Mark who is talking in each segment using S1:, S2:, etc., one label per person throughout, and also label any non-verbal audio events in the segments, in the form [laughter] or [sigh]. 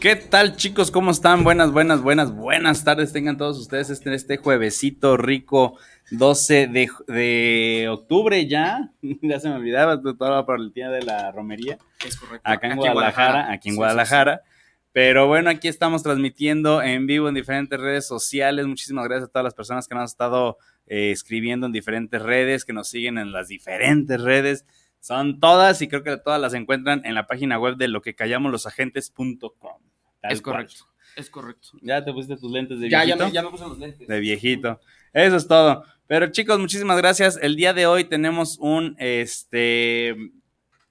S1: ¿Qué tal chicos? ¿Cómo están? Buenas, buenas, buenas, buenas tardes. Tengan todos ustedes este, este juevesito rico 12 de, octubre ya. [laughs] ya se me olvidaba, todo por el día de la romería.
S2: Es correcto.
S1: Acá en Guadalajara, aquí en Guadalajara. Pero bueno, aquí estamos transmitiendo en vivo en diferentes redes sociales. Muchísimas gracias a todas las personas que nos han estado eh, escribiendo en diferentes redes, que nos siguen en las diferentes redes. Son todas y creo que todas las encuentran en la página web de lo que callamos los agentes.com
S2: es correcto. Es correcto.
S1: Ya te pusiste tus lentes de viejito.
S2: Ya, ya me, puse los lentes.
S1: De viejito. Eso es todo. Pero chicos, muchísimas gracias. El día de hoy tenemos un este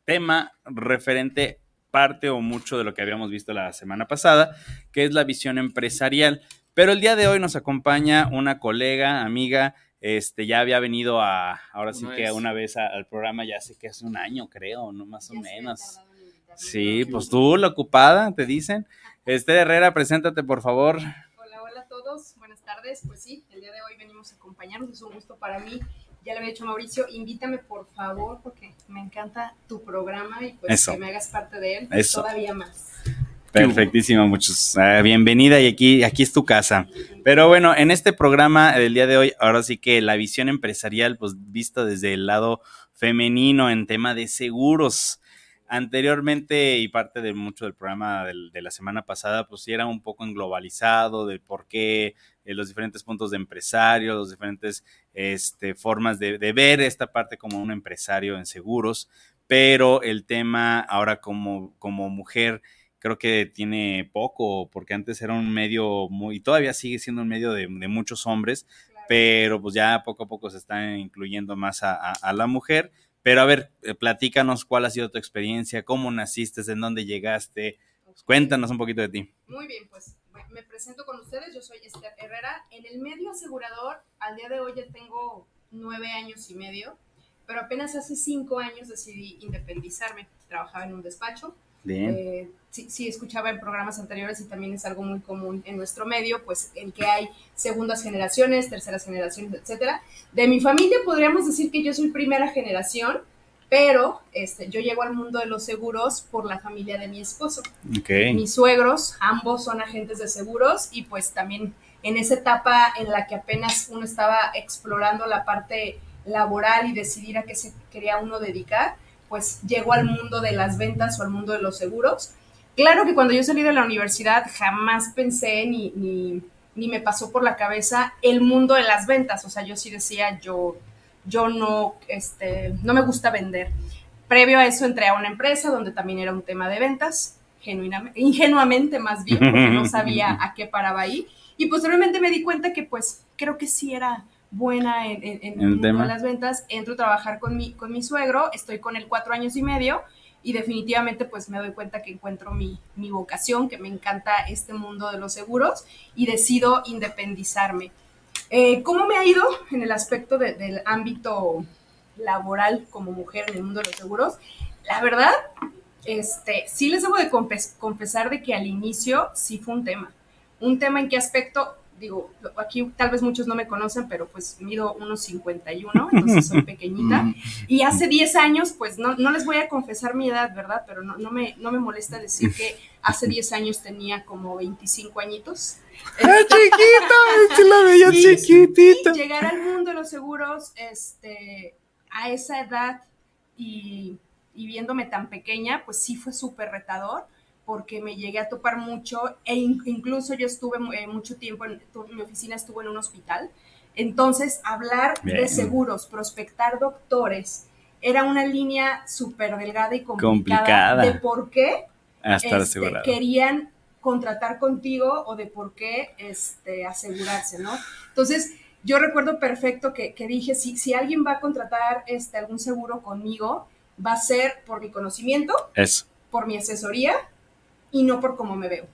S1: tema referente parte o mucho de lo que habíamos visto la semana pasada, que es la visión empresarial. Pero el día de hoy nos acompaña una colega, amiga, este, ya había venido a, ahora sí que una vez al programa, ya sé que hace un año, creo, no más o menos. Sí, pues tú, la ocupada, te dicen. Este Herrera, preséntate, por favor.
S3: Hola, hola a todos. Buenas tardes. Pues sí, el día de hoy venimos a acompañarnos. Es un gusto para mí. Ya le había dicho Mauricio, invítame por favor, porque me encanta tu programa y pues que me hagas parte de él todavía más.
S1: Perfectísimo, muchos. Ah, bienvenida y aquí, aquí es tu casa. Pero bueno, en este programa del día de hoy, ahora sí que la visión empresarial, pues vista desde el lado femenino en tema de seguros. Anteriormente y parte de mucho del programa de la semana pasada, pues sí era un poco englobalizado de por qué eh, los diferentes puntos de empresario, los diferentes este, formas de, ver esta parte como un empresario en seguros, pero el tema ahora como, como mujer creo que tiene poco, porque antes era un medio muy, y todavía sigue siendo un medio de, muchos hombres, pero pues ya poco a poco se está incluyendo más a la mujer pero a ver, eh, platícanos cuál ha sido tu experiencia, cómo naciste, en dónde llegaste. Cuéntanos un poquito de ti.
S3: Muy bien, pues me presento con ustedes. Yo soy Esther Herrera. En el medio asegurador, al día de hoy ya tengo nueve años y medio, pero apenas hace cinco años decidí independizarme. Trabajaba en un despacho
S1: Bien. Eh,
S3: sí, escuchaba en programas anteriores y también es algo muy común en nuestro medio, pues en que hay segundas generaciones, terceras generaciones, etcétera. De mi familia podríamos decir que yo soy primera generación, pero este, yo llego al mundo de los seguros por la familia de mi esposo. Mis suegros, ambos son agentes de seguros y pues también en esa etapa en la que apenas uno estaba explorando la parte laboral y decidir a qué se quería uno dedicar, pues llegó al mundo de las ventas o al mundo de los seguros. Claro que cuando yo salí de la universidad jamás pensé ni, ni, me pasó por la cabeza el mundo de las ventas. O sea, yo sí decía, yo, yo no, este, no me gusta vender. Previo a eso entré a una empresa donde también era un tema de ventas, genuinamente, ingenuamente más bien, porque no sabía [laughs] a qué paraba ahí. Y posteriormente me di cuenta que pues creo que sí era buena en, en, las ventas, entro a trabajar con mi, con mi suegro, estoy con él cuatro años y medio y definitivamente pues me doy cuenta que encuentro mi, mi vocación, que me encanta este mundo de los seguros y decido independizarme. Eh, ¿Cómo me ha ido en el aspecto del ámbito laboral como mujer en el mundo de los seguros? La verdad, este, sí les debo de confesar de que al inicio sí fue un tema. Un tema en qué aspecto, digo, aquí tal vez muchos no me conocen, pero pues mido unos 51, entonces soy [laughs] pequeñita. y hace 10 años, pues no, no, les voy a confesar mi edad, ¿verdad? Pero no, no, me, no me molesta decir que hace 10 años tenía como 25 añitos.
S1: ¡Ah, chiquita! ¡Se la veía chiquitita!
S3: llegar al mundo de los seguros este, a esa edad y, y viéndome tan pequeña, pues sí fue súper retador porque me llegué a topar mucho e incluso yo estuve eh, mucho tiempo, en, mi oficina estuvo en un hospital. Entonces, hablar de seguros, prospectar doctores, era una línea súper delgada y complicada, de por qué este, querían contratar contigo o de por qué este, asegurarse, ¿no? Entonces, yo recuerdo perfecto que, que, dije, si, si alguien va a contratar este, algún seguro conmigo, va a ser por mi conocimiento, por mi asesoría y no por cómo me veo.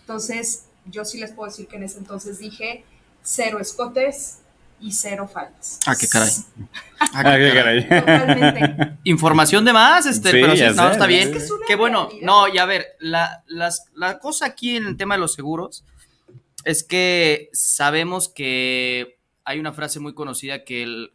S3: Entonces, yo sí les puedo decir que en ese entonces dije cero escotes y cero faldas.
S2: Ah, qué caray.
S1: Ah, qué caray.
S3: Totalmente. [laughs]
S2: Información de más, este,
S1: Sí,
S2: pero sí, no,
S1: sé,
S2: está bien.
S1: sé.
S3: Es una
S2: Qué bueno.
S3: realidad.
S2: No, y a ver, la, las- la cosa aquí en el tema de los seguros es que sabemos que hay una frase muy conocida que el-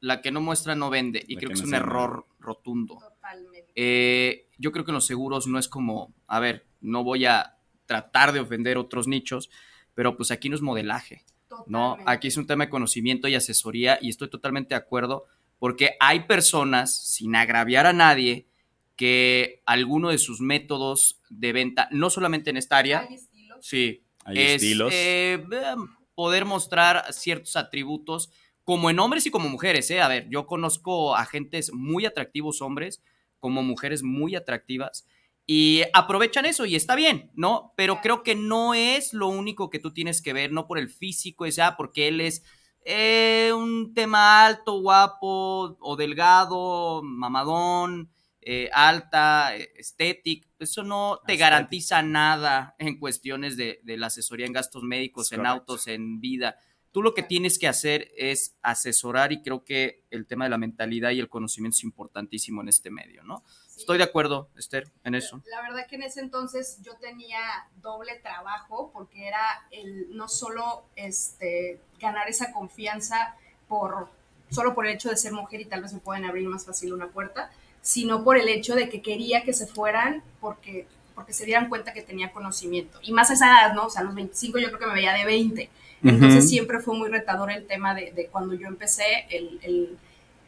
S2: la que no muestra no vende, y
S1: La
S2: creo
S1: que
S2: que es un error rotundo.
S3: Totalmente.
S2: Eh, yo creo que en los seguros no es como, a ver, no voy a tratar de ofender otros nichos, pero pues aquí no es modelaje. No,
S3: Totalmente.
S2: aquí es un tema de conocimiento y asesoría y estoy totalmente de acuerdo porque hay personas, sin agraviar a nadie, que alguno de sus métodos de venta, no solamente en esta área,
S3: Hay estilos.
S2: sí,
S1: Hay
S2: es
S1: estilos.
S2: eh, poder mostrar ciertos atributos como en hombres y como mujeres, ¿eh? A ver, yo conozco agentes muy atractivos hombres como mujeres muy atractivas y aprovechan eso y está bien, ¿no? Pero creo que no es lo único que tú tienes que ver, no por el físico, es ah, porque él es eh, un tema alto, guapo o delgado, mamadón, eh, alta, eh, estético. Eso no te garantiza nada en cuestiones de, de la asesoría en gastos médicos, en autos, en vida. Tú lo que tienes que hacer es asesorar y creo que el tema de la mentalidad y el conocimiento es importantísimo en este medio, ¿no?
S3: Sí.
S2: Estoy de acuerdo, Esther, en eso.
S3: La verdad que en ese entonces yo tenía doble trabajo porque era el no solo este ganar esa confianza por solo por el hecho de ser mujer y tal vez me pueden abrir más fácil una puerta, sino por el hecho de que quería que se fueran porque porque se dieran cuenta que tenía conocimiento. Y más a esa edad, ¿no? O sea, a los 25 yo creo que me veía de 20. Entonces
S1: Ujú.
S3: siempre fue muy retador el tema de, de cuando yo empecé, el, el,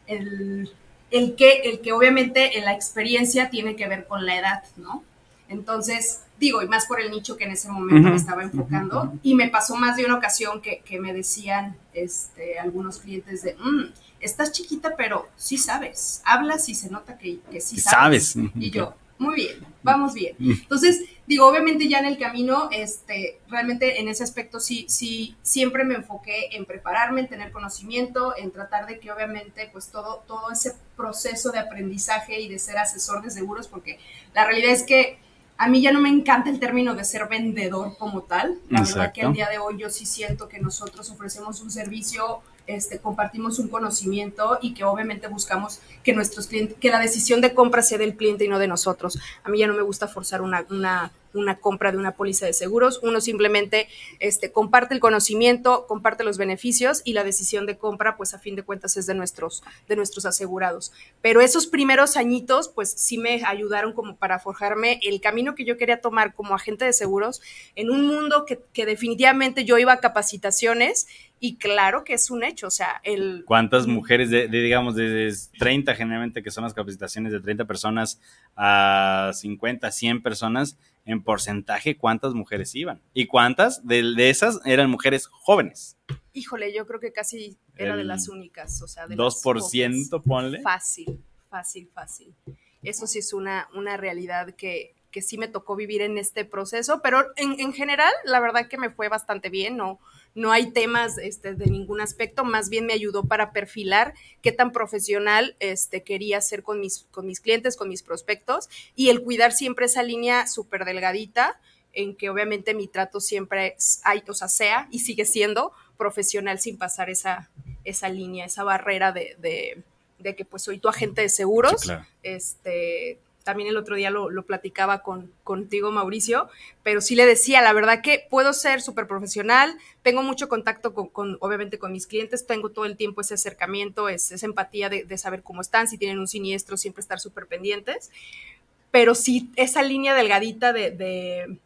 S3: el, el que, el que obviamente en la experiencia tiene que ver con la edad, ¿no? Entonces, digo, y más por el nicho que en ese momento
S1: Ujú,
S3: me estaba enfocando,
S1: ujú, ujú.
S3: y me pasó más de una ocasión que, que me decían este, algunos clientes de, "Mm, estás chiquita, pero sí sabes, hablas y se nota que, que sí sabes.
S1: sabes.
S3: Y yo, muy bien, vamos bien. Entonces, digo, obviamente ya en el camino, este, realmente en ese aspecto sí, sí, siempre me enfoqué en prepararme, en tener conocimiento, en tratar de que obviamente, pues todo, todo ese proceso de aprendizaje y de ser asesor de seguros, porque la realidad es que a mí ya no me encanta el término de ser vendedor como tal. La verdad que
S1: Exacto.
S3: al día de hoy yo sí siento que nosotros ofrecemos un servicio, este, compartimos un conocimiento y que obviamente buscamos que nuestros clientes, que la decisión de compra sea del cliente y no de nosotros. A mí ya no me gusta forzar una, una, una compra de una póliza de seguros. Uno simplemente este, comparte el conocimiento, comparte los beneficios y la decisión de compra, pues a fin de cuentas es de nuestros, de nuestros asegurados. Pero esos primeros añitos, pues sí me ayudaron como para forjarme el camino que yo quería tomar como agente de seguros en un mundo que, que definitivamente yo iba a capacitaciones y claro que es un hecho, o sea, el...
S1: ¿Cuántas mujeres de, de, digamos, de 30 generalmente, que son las capacitaciones de 30 personas a 50, 100 personas, en porcentaje, cuántas mujeres iban? ¿Y cuántas de, de esas eran mujeres jóvenes?
S3: Híjole, yo creo que casi era de las únicas, o sea, de las
S1: 2%,
S3: pocas.
S1: ponle.
S3: Fácil, fácil, fácil. Eso sí es una, una realidad que, que sí me tocó vivir en este proceso, pero en, en general, la verdad que me fue bastante bien, no, no hay temas este, de ningún aspecto, más bien me ayudó para perfilar qué tan profesional este, quería ser con mis, con mis clientes, con mis prospectos, y el cuidar siempre esa línea súper delgadita, en que obviamente mi trato siempre es- hay, o sea, sea y sigue siendo profesional sin pasar esa, esa línea, esa barrera de, de, de que pues soy tu agente de seguros.
S1: Sí, claro.
S3: Este, también el otro día lo, lo platicaba con, contigo, Mauricio, pero sí le decía, la verdad que puedo ser súper profesional, tengo mucho contacto con, con, obviamente, con mis clientes, tengo todo el tiempo ese acercamiento, es, esa empatía de, de saber cómo están, si tienen un siniestro, siempre estar súper pendientes, pero sí esa línea delgadita de, de,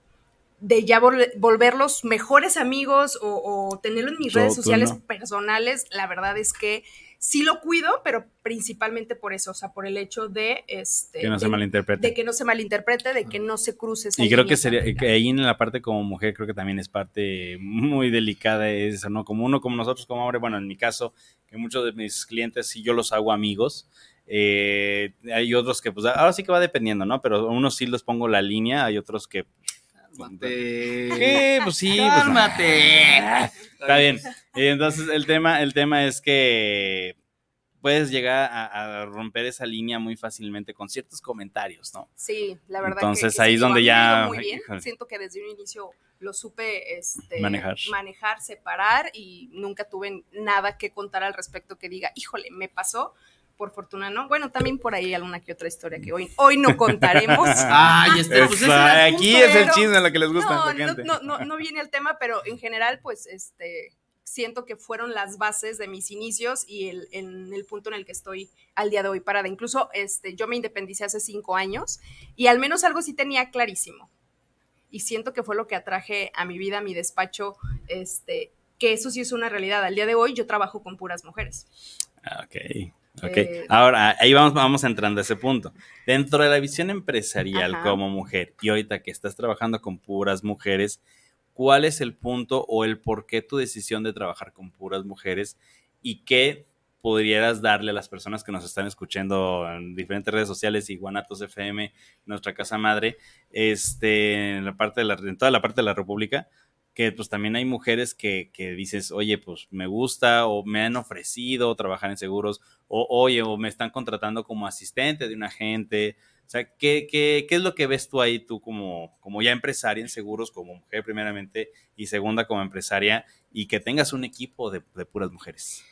S3: de ya vol- volverlos mejores amigos o, o tenerlo en mis
S1: Tú-
S3: redes sociales
S1: no.
S3: personales, la verdad es que sí lo cuido, pero principalmente por eso, o sea, por el hecho de este
S1: Que no se
S3: de-
S1: malinterprete.
S3: de que no se malinterprete, de que no se cruce esa
S1: Y creo que sería, que ahí en la parte como mujer, creo que también es parte muy delicada eso, ¿no? Como uno, como nosotros, como hombre, bueno, en mi caso, que muchos de mis clientes, sí yo los hago amigos, eh, hay otros que, pues, ahora sí que va dependiendo, ¿no? Pero a unos sí les pongo la línea, hay otros que,
S2: Cálmate.
S1: ¿qué? Pues sí, pues,
S2: Cálmate.
S1: Está bien. Y entonces el tema, el tema es que puedes llegar a, romper esa línea muy fácilmente con ciertos comentarios, ¿no?
S3: Sí, la verdad.
S1: Entonces ahí es donde ya...
S3: Muy bien. Siento que desde un inicio lo supe este,
S1: manejar.
S3: manejar, separar y nunca tuve nada que contar al respecto que diga, híjole, me pasó por fortuna no. Bueno, también por ahí alguna que otra historia que hoy, hoy no contaremos. [laughs]
S2: Ay, este, pues
S1: aquí es el chisme lo que les gusta a la gente.
S3: No, no, no, viene el tema, pero en general, pues, este, siento que fueron las bases de mis inicios y el, en el punto en el que estoy al día de hoy parada. Incluso, este, yo me independicé hace cinco años y al menos algo sí tenía clarísimo. Y siento que fue lo que atraje a mi vida, a mi despacho, este, que eso sí es una realidad. Al día de hoy yo trabajo con puras mujeres.
S1: Ah, ok. Ok, eh, ahora ahí vamos, vamos entrando a ese punto. Dentro de la visión empresarial como mujer, y ahorita que estás trabajando con puras mujeres, ¿cuál es el punto o el por qué tu decisión de trabajar con puras mujeres y qué podrías darle a las personas que nos están escuchando en diferentes redes sociales y Guanatos FM, nuestra casa madre, este, en la parte de la, en toda la parte de la República, que pues también hay mujeres que, que, dices, oye, pues me gusta o me han ofrecido trabajar en seguros, o oye, o me están contratando como asistente de un agente. O sea, ¿qué, qué, qué es lo que ves tú ahí, tú como, como ya empresaria en seguros, como mujer primeramente, y segunda como empresaria, y que tengas un equipo de, de puras mujeres?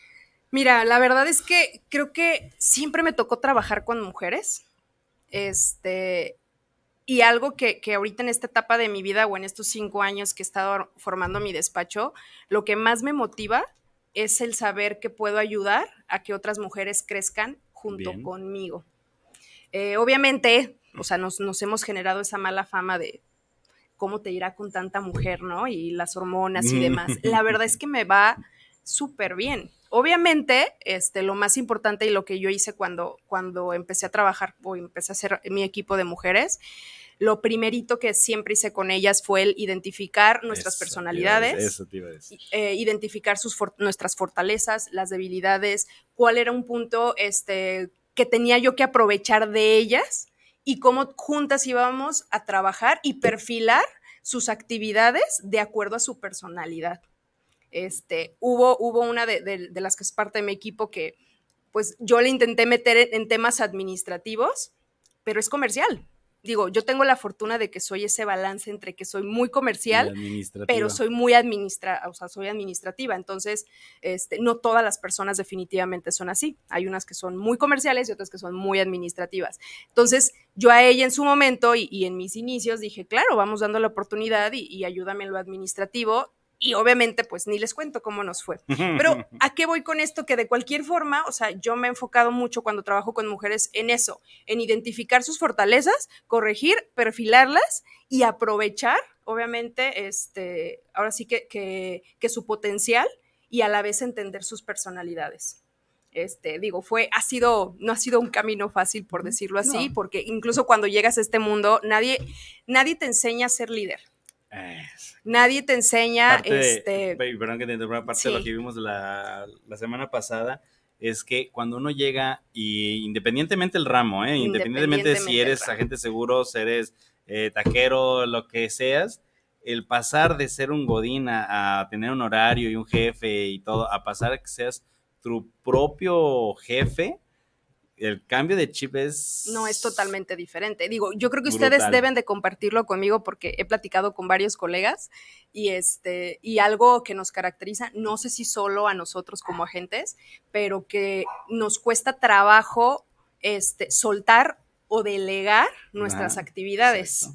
S3: Mira, la verdad es que creo que siempre me tocó trabajar con mujeres. Este, y algo que, que, ahorita en esta etapa de mi vida o en estos cinco años que he estado formando mi despacho, lo que más me motiva es el saber que puedo ayudar a que otras mujeres crezcan junto conmigo. Eh, obviamente, o sea, nos, nos, hemos generado esa mala fama de cómo te irá con tanta mujer, ¿no? Y las hormonas y demás. La verdad es que me va súper bien. Obviamente, este, lo más importante y lo que yo hice cuando, cuando empecé a trabajar o empecé a hacer mi equipo de mujeres, lo primerito que siempre hice con ellas fue el identificar nuestras personalidades, eh, identificar sus nuestras fortalezas, las debilidades, cuál era un punto este, que tenía yo que aprovechar de ellas y cómo juntas íbamos a trabajar y perfilar sus actividades de acuerdo a su personalidad. Este, hubo, hubo una de, las que es parte de mi equipo que pues yo le intenté meter en, temas administrativos, pero es comercial. Digo, yo tengo la fortuna de que soy ese balance entre que soy muy comercial, pero soy muy administra, o sea, soy administrativa. Entonces, este, no todas las personas definitivamente son así. Hay unas que son muy comerciales y otras que son muy administrativas. Entonces, yo a ella en su momento y, en mis inicios dije, claro, vamos dando la oportunidad y, y ayúdame en lo administrativo y obviamente pues ni les cuento cómo nos fue. Pero ¿a qué voy con esto? Que de cualquier forma, o sea, yo me he enfocado mucho cuando trabajo con mujeres en eso, en identificar sus fortalezas, corregir, perfilarlas y aprovechar, obviamente, este, ahora sí que, que, su potencial y a la vez entender sus personalidades. Este, digo, fue, ha sido, no ha sido un camino fácil, por decirlo así, porque incluso cuando llegas a este mundo, nadie, nadie te enseña a ser líder. Nadie te enseña. este,
S1: perdón que te interrumpa, parte de lo que vimos la, semana pasada es que cuando uno llega, y independientemente del ramo, ¿eh? independientemente, de si eres agente seguro, si eres eh, taquero, lo que seas, el pasar de ser un godín a, a, tener un horario y un jefe y todo, a pasar a que seas tu propio jefe, el cambio de chip es...
S3: No, es totalmente diferente. Digo, yo creo que ustedes deben de compartirlo conmigo porque he platicado con varios colegas y, este, y algo que nos caracteriza, no sé si solo a nosotros como agentes, pero que nos cuesta trabajo este, soltar o delegar nuestras actividades.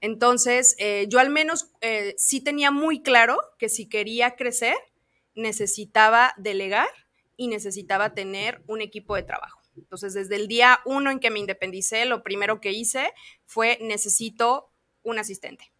S3: Entonces, eh, yo al menos eh, sí tenía muy claro que si quería crecer, necesitaba delegar y necesitaba tener un equipo de trabajo. Entonces, desde el día uno en que me independicé, lo primero que hice fue necesito un asistente.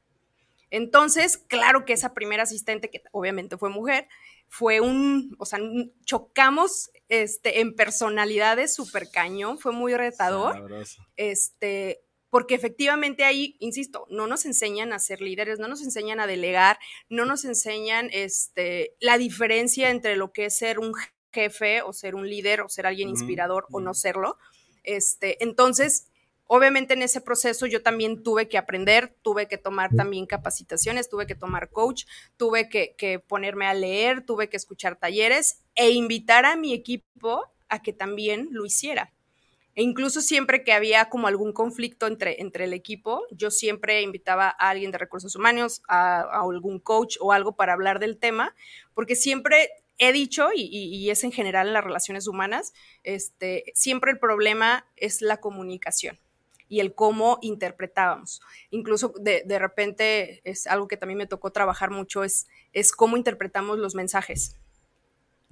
S3: Entonces, claro que esa primera asistente, que obviamente fue mujer, fue un, o sea, chocamos este, en personalidades súper cañón, fue muy retador. Este, porque efectivamente ahí, insisto, no nos enseñan a ser líderes, no nos enseñan a delegar, no nos enseñan este, la diferencia entre lo que es ser un jefe o ser un líder o ser alguien inspirador o no serlo. Este, entonces, obviamente en ese proceso yo también tuve que aprender, tuve que tomar también capacitaciones, tuve que tomar coach, tuve que, ponerme a leer, tuve que escuchar talleres e invitar a mi equipo a que también lo hiciera. E incluso siempre que había como algún conflicto entre, entre el equipo, yo siempre invitaba a alguien de recursos humanos, a, algún coach o algo para hablar del tema, porque siempre he dicho, y, es en general en las relaciones humanas, este, siempre el problema es la comunicación y el cómo interpretábamos. Incluso de, de, repente es algo que también me tocó trabajar mucho, es, es cómo interpretamos los mensajes.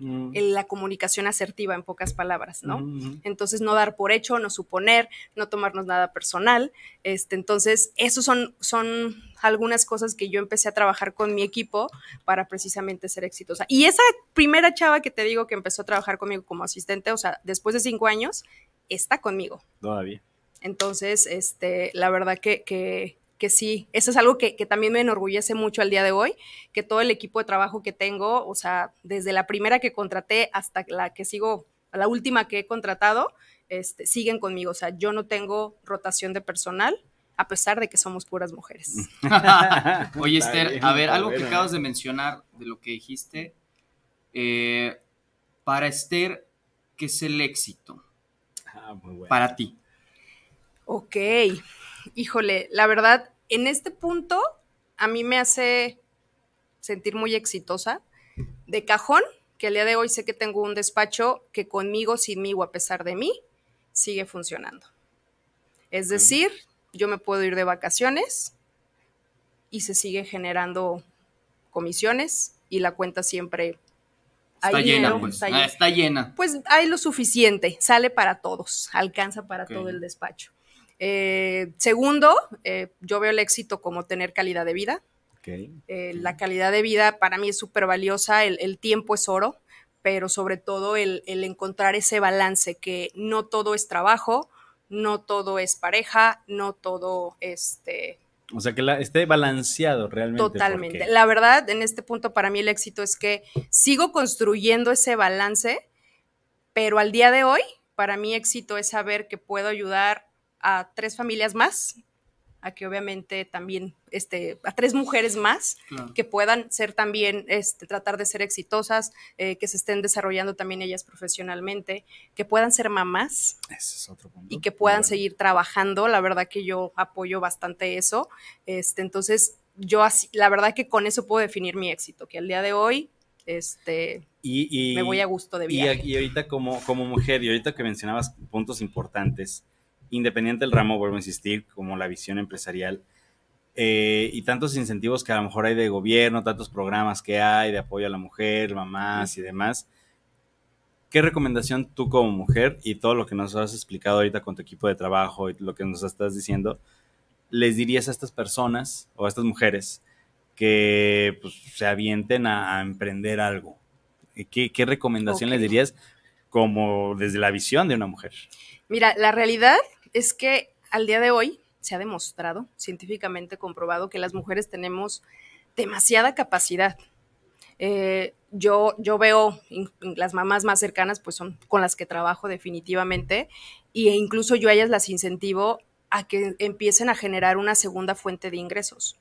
S3: Mm. en la comunicación asertiva, en pocas palabras, ¿no? Entonces, no dar por hecho, no suponer, no tomarnos nada personal. Este, entonces, esos son, son algunas cosas que yo empecé a trabajar con mi equipo para precisamente ser exitosa. Y esa primera chava que te digo que empezó a trabajar conmigo como asistente, o sea, después de cinco años, está conmigo.
S1: Todavía.
S3: Entonces, este, la verdad que, que que sí, eso es algo que, también me enorgullece mucho al día de hoy, que todo el equipo de trabajo que tengo, o sea, desde la primera que contraté hasta la que sigo, la última que he contratado, este, siguen conmigo. O sea, yo no tengo rotación de personal, a pesar de que somos puras mujeres. [laughs] [laughs]
S2: Oye, Esther, a ver, algo que acabas de mencionar de lo que dijiste. Eh, para Esther, ¿qué es el éxito? Ah, muy bueno. Para ti.
S3: Ok, híjole, la verdad, en este punto a mí me hace sentir muy exitosa. De cajón, que al día de hoy sé que tengo un despacho que conmigo, sin mí o a pesar de mí, sigue funcionando. Es decir, yo me puedo ir de vacaciones y se sigue generando comisiones y la cuenta siempre
S2: está llena, pues. Ah, está, llena.
S3: Pues hay lo suficiente, sale para todos, alcanza para todo el despacho. Eh, segundo, eh, yo veo el éxito como tener calidad de vida. Eh, la calidad de vida para mí es súper valiosa, el, tiempo es oro, pero sobre todo el, encontrar ese balance, que no todo es trabajo, no todo es pareja, no todo este...
S1: O sea, que esté balanceado realmente.
S3: Totalmente. La verdad, en este punto para mí el éxito es que sigo construyendo ese balance, pero al día de hoy, para mí éxito es saber que puedo ayudar a tres familias más, a que obviamente también, este, a tres mujeres más que puedan ser también, este, tratar de ser exitosas, eh, que se estén desarrollando también ellas profesionalmente, que puedan ser mamás y que puedan seguir trabajando. La verdad que yo apoyo bastante eso. Este, entonces, yo así, la verdad que con eso puedo definir mi éxito, que al día de hoy, este, y, me voy a gusto de viaje.
S1: Y, y ahorita como, como mujer, y ahorita que mencionabas puntos importantes, independiente del ramo, vuelvo a insistir, como la visión empresarial, eh, y tantos incentivos que a lo mejor hay de gobierno, tantos programas que hay de apoyo a la mujer, mamás y demás. ¿Qué recomendación tú como mujer y todo lo que nos has explicado ahorita con tu equipo de trabajo y lo que nos estás diciendo, les dirías a estas personas o a estas mujeres que pues, se avienten a, emprender algo? ¿Qué, qué recomendación les dirías como desde la visión de una mujer?
S3: Mira, la realidad es que al día de hoy se ha demostrado, científicamente comprobado, que las mujeres tenemos demasiada capacidad. Eh, yo, yo veo las mamás más cercanas, pues son con las que trabajo definitivamente, e incluso yo a ellas las incentivo a que empiecen a generar una segunda fuente de ingresos.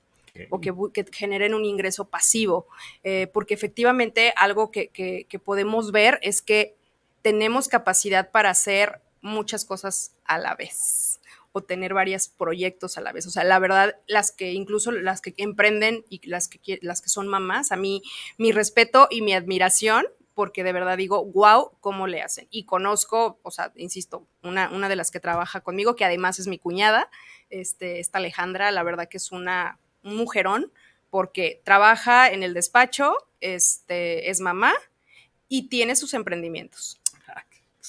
S3: o que, generen un ingreso pasivo, eh, porque efectivamente algo que, que podemos ver es que tenemos capacidad para hacer muchas cosas a la vez o tener varios proyectos a la vez. O sea, la verdad, las que incluso las que emprenden y las que, las que son mamás, a mí mi respeto y mi admiración, porque de verdad digo, wow, ¿cómo le hacen? Y conozco, o sea, insisto, una, una de las que trabaja conmigo, que además es mi cuñada, este, esta Alejandra, la verdad que es una, un mujerón, porque trabaja en el despacho, este, es mamá y tiene sus emprendimientos.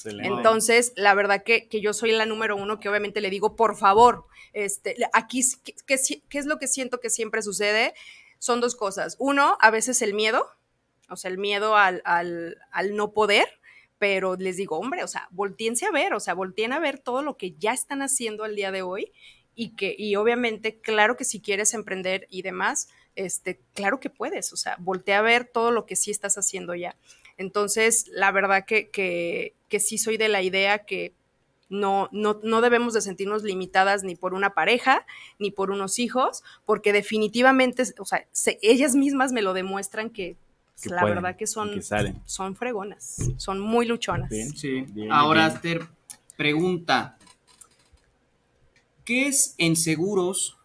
S3: Entonces, la verdad que, yo soy la número uno que obviamente le digo, por favor, este, aquí, ¿qué, es lo que siento que siempre sucede? Son dos cosas. Uno, a veces el miedo, o sea, el miedo al, al, no poder, pero les digo, hombre, o sea, volteense a ver, o sea, volteen a ver todo lo que ya están haciendo al día de hoy y que, y obviamente, claro que si quieres emprender y demás, este, claro que puedes, o sea, voltea a ver todo lo que sí estás haciendo ya. Entonces, la verdad que, que, que sí soy de la idea que no, no, no, debemos de sentirnos limitadas ni por una pareja, ni por unos hijos, porque definitivamente, o sea, ellas mismas me lo demuestran que
S1: que
S3: la
S1: pueden,
S3: verdad que son,
S1: que salen.
S3: son fregonas, son muy luchonas.
S1: Bien.
S2: Sí.
S1: Bien,
S2: Ahora,
S1: bien.
S2: Esther, pregunta. ¿Qué es en seguros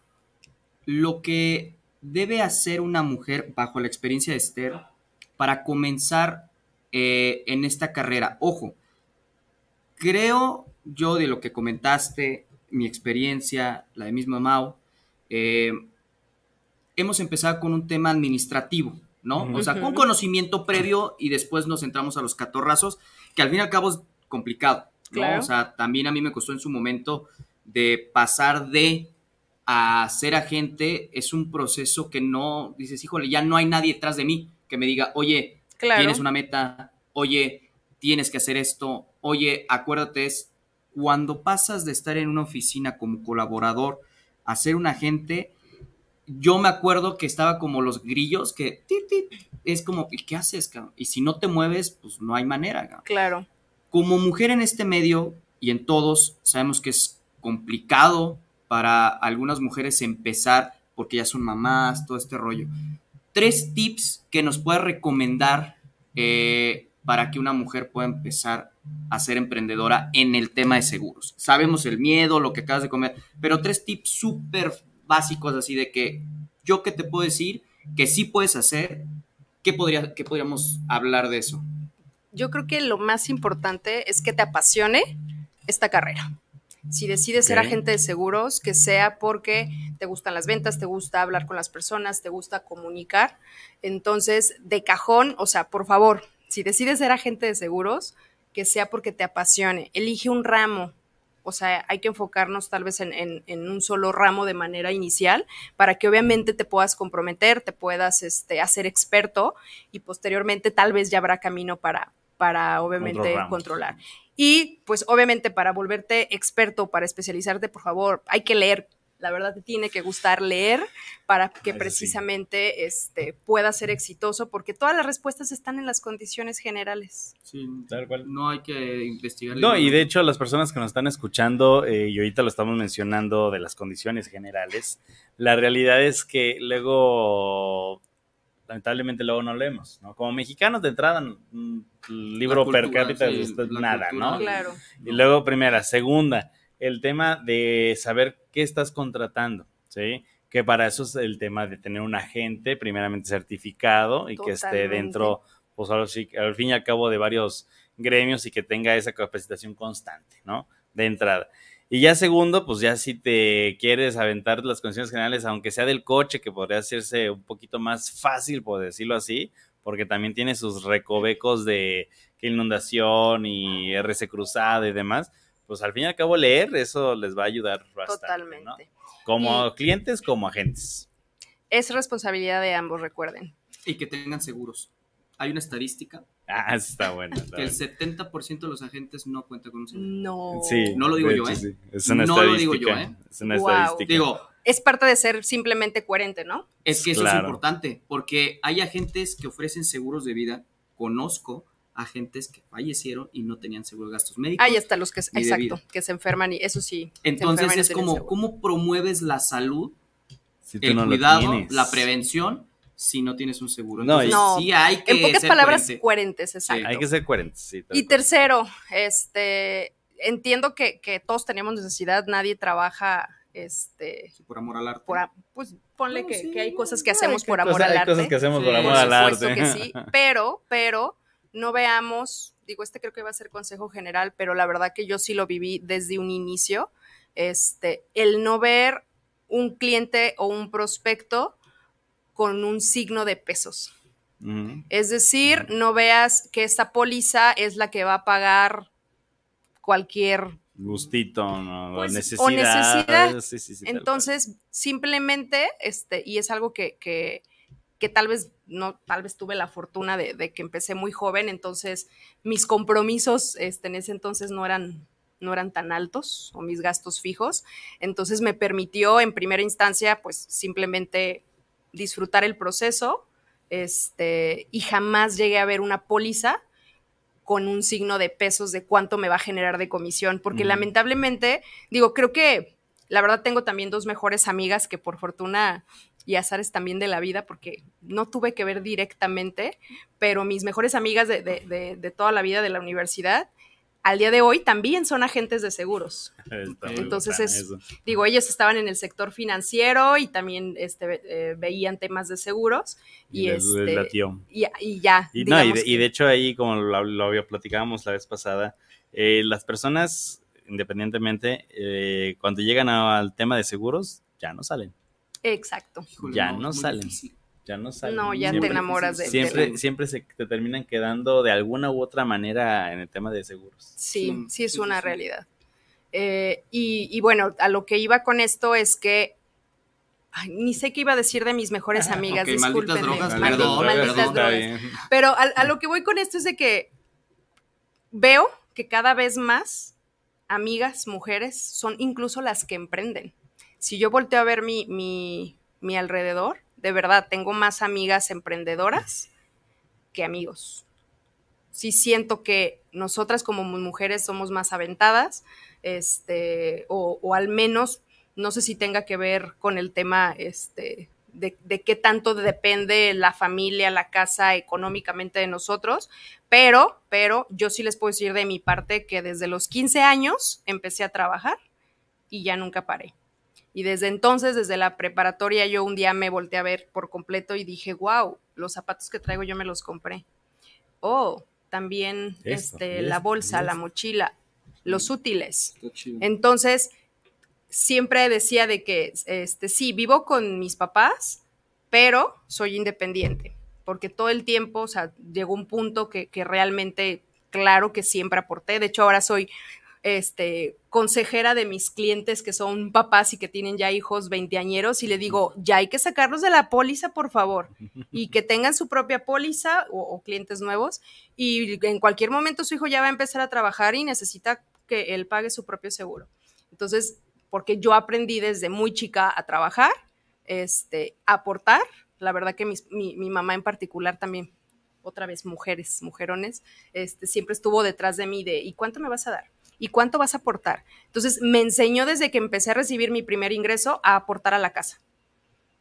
S2: lo que debe hacer una mujer bajo la experiencia de Esther para comenzar eh, en esta carrera? Ojo, creo yo de lo que comentaste, mi experiencia, la de misma Mau, eh, hemos empezado con un tema administrativo, ¿no? O sea, con conocimiento previo y después nos entramos a los catorrazos, que al fin y al cabo es complicado, ¿no?
S3: Claro.
S2: O sea, también a mí me costó en su momento de pasar de a ser agente, es un proceso que no, dices, híjole, ya no hay nadie detrás de mí que me diga, oye,
S3: Claro.
S2: tienes una meta, oye, tienes que hacer esto, oye, acuérdate, es cuando pasas de estar en una oficina como colaborador a ser un agente, yo me acuerdo que estaba como los grillos que tit, tit, es como, ¿y qué haces, cabrón? Y si no te mueves, pues no hay manera, cabrón.
S3: Claro.
S2: Como mujer en este medio y en todos, sabemos que es complicado para algunas mujeres empezar porque ya son mamás, todo este rollo. Tres tips que nos puedes recomendar eh, para que una mujer pueda empezar a ser emprendedora en el tema de seguros. Sabemos el miedo, lo que acabas de comer, pero tres tips súper básicos así de que yo que te puedo decir que sí puedes hacer, ¿qué, podría, qué podríamos hablar de eso?
S3: Yo creo que lo más importante es que te apasione esta carrera. Si decides ser agente de seguros, que sea porque te gustan las ventas, te gusta hablar con las personas, te gusta comunicar. Entonces, de cajón, o sea, por favor, si decides ser agente de seguros, que sea porque te apasione. Elige un ramo. O sea, hay que enfocarnos tal vez en, en- en un solo ramo de manera inicial para que obviamente te puedas comprometer, te puedas este, hacer experto y posteriormente tal vez ya habrá camino para, para obviamente controlar. Y pues obviamente para volverte experto, para especializarte, por favor, hay que leer. La verdad te tiene que gustar leer para que
S1: Eso sí.
S3: precisamente este, puedas ser exitoso, porque todas las respuestas están en las condiciones generales.
S2: Sí,
S1: Tal cual.
S2: no hay que investigar. el
S1: No, y de hecho las personas que nos están escuchando, eh, y ahorita lo estamos mencionando de las condiciones generales, la realidad es que luego, lamentablemente luego no leemos, ¿no? Como mexicanos de entrada, un libro
S2: La
S1: per cápita
S2: sí,
S1: es
S2: la
S1: nada,
S2: cultura.
S1: ¿no?
S3: Claro.
S1: Y luego, primera. Segunda, el tema de saber qué estás contratando, ¿sí? Que para eso es el tema de tener un agente primeramente certificado y que esté dentro, pues ahora sí, al fin y al cabo de varios gremios y que tenga esa capacitación constante, ¿no? De entrada. Y ya segundo, pues ya si te quieres aventar las condiciones generales, aunque sea del coche, que podría hacerse un poquito más fácil, por decirlo así, porque también tiene sus recovecos de que inundación y RC cruzado y demás, pues al fin y al cabo leer eso les va a ayudar bastante,
S3: Totalmente.
S1: ¿no? Como
S3: Y-
S1: clientes, como agentes.
S3: Es responsabilidad de ambos, recuerden.
S2: Y que tengan seguros. Hay una estadística
S1: Ah, está bueno. está
S2: que el
S1: bueno.
S2: 70% de los agentes no cuentan con un seguro.
S3: No.
S1: Sí,
S2: No lo digo yo, ¿eh?
S1: sí. Es una
S2: No lo digo yo, ¿eh?
S1: Es una
S3: Wow.
S1: estadística.
S2: Digo,
S3: Es parte de ser simplemente coherente, ¿no?
S2: es que eso
S1: Claro.
S2: es importante, porque hay agentes que ofrecen seguros de vida. Conozco agentes que fallecieron y no tenían seguro de gastos médicos.
S3: Hay hasta los que, exacto, que se enferman y eso sí.
S2: Entonces es como. ¿cómo promueves la salud,
S1: Si
S2: el
S1: no
S2: cuidado, la prevención si no tienes un seguro?
S1: No,
S2: Entonces,
S3: No.
S2: sí hay que
S3: En pocas
S2: ser
S3: palabras,
S2: coherente.
S3: coherentes, exacto.
S1: Hay que ser coherentes. sí,
S3: Y tercero, este, entiendo que, que todos tenemos necesidad, nadie trabaja, este,
S2: Sí, por amor al arte.
S3: por, a- pues ponle
S2: No,
S3: que,
S2: sí,
S3: que hay cosas que
S1: Hay
S3: hacemos por amor al
S1: hay
S3: arte.
S1: cosas que hacemos por
S2: Sí,
S1: amor
S3: Por
S1: al
S3: supuesto
S1: arte.
S3: que sí, [laughs] pero, pero no veamos, digo, este creo que va a ser consejo general, pero la verdad que yo sí lo viví desde un inicio, este, el no ver un cliente o un prospecto con un signo de pesos. Es decir, no veas que esta póliza es la que va a pagar cualquier
S1: Gustito, no,
S3: Pues, o
S1: necesidad.
S3: necesidad.
S1: Sí, sí, sí,
S3: Entonces, simplemente, este, y es algo que, que, que tal vez no, tal vez tuve la fortuna de, de que empecé muy joven, entonces mis compromisos este, en ese entonces no eran, no eran tan altos, o mis gastos fijos. Entonces me permitió en primera instancia, pues simplemente disfrutar el proceso, este, y jamás llegué a ver una póliza con un signo de pesos de cuánto me va a generar de comisión, porque lamentablemente, digo, creo que la verdad tengo también dos mejores amigas que por fortuna y azares también de la vida, porque no tuve que ver directamente, pero mis mejores amigas de, de, de, toda la vida de la universidad, al día de hoy también son agentes de seguros. Entonces es, digo, ellos estaban en el sector financiero y también este, eh, veían temas de seguros y, y, este, y, y ya.
S1: Y, no, y, de, y de hecho ahí, como lo, lo platicábamos la vez pasada, eh, las personas, independientemente, eh, cuando llegan al tema de seguros, ya no salen.
S3: Exacto.
S1: ya no, salen. Ya no salen.
S3: No, ya te enamoras de
S1: Siempre, siempre se te terminan quedando de alguna u otra manera en el tema de seguros.
S3: Sí, sí, es una realidad. Eh, y, bueno, a lo que iba con esto es que ni sé qué iba a decir de mis mejores amigas, okay, discúlpenme. Malditas drogas, perdón, malditas drogas. Pero a, lo que voy con esto es de que veo que cada vez más amigas, mujeres, son incluso las que emprenden si yo volteo a ver mi, mi, alrededor, de verdad, tengo más amigas emprendedoras que amigos. Sí siento que nosotras como mujeres somos más aventadas, este, o, al menos, no sé si tenga que ver con el tema este, de, de, qué tanto depende la familia, la casa económicamente de nosotros, pero, pero yo sí les puedo decir de mi parte que desde los 15 años empecé a trabajar y ya nunca paré. Y desde entonces, desde la preparatoria, yo un día me volteé a ver por completo y dije, wow, los zapatos que traigo yo me los compré. Oh, también este, la bolsa, la mochila, los útiles. Entonces, siempre decía de que, este, sí, vivo con mis papás, pero soy independiente, porque todo el tiempo, o sea, llegó un punto que, que realmente, claro que siempre aporté. De hecho, ahora soy este, consejera de mis clientes que son papás y que tienen ya hijos veinteañeros y le digo, ya hay que sacarlos de la póliza, por favor, y que tengan su propia póliza o, clientes nuevos y en cualquier momento su hijo ya va a empezar a trabajar y necesita que él pague su propio seguro. Entonces, porque yo aprendí desde muy chica a trabajar, este, a aportar, la verdad que mi, mi mamá en particular también otra vez mujeres, mujerones, este, siempre estuvo detrás de mí de, ¿y cuánto me vas a dar? ¿Y cuánto vas a aportar? Entonces, me enseñó desde que empecé a recibir mi primer ingreso a aportar a la casa.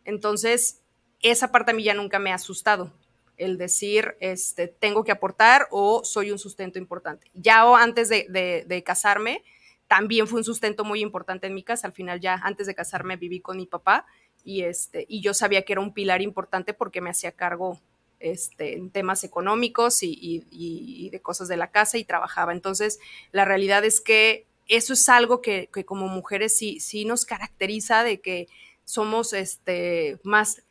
S3: Entonces, esa parte a mí ya nunca me ha asustado, el decir, este, tengo que aportar o soy un sustento importante. Ya antes de, casarme, también fue un sustento muy importante en mi casa. Al final, ya antes de casarme, viví con mi papá y, este, y yo sabía que era un pilar importante porque me hacía cargo este, en temas económicos y, de cosas de la casa y trabajaba. Entonces, la realidad es que eso es algo que, como mujeres sí, sí nos caracteriza de que somos este, más,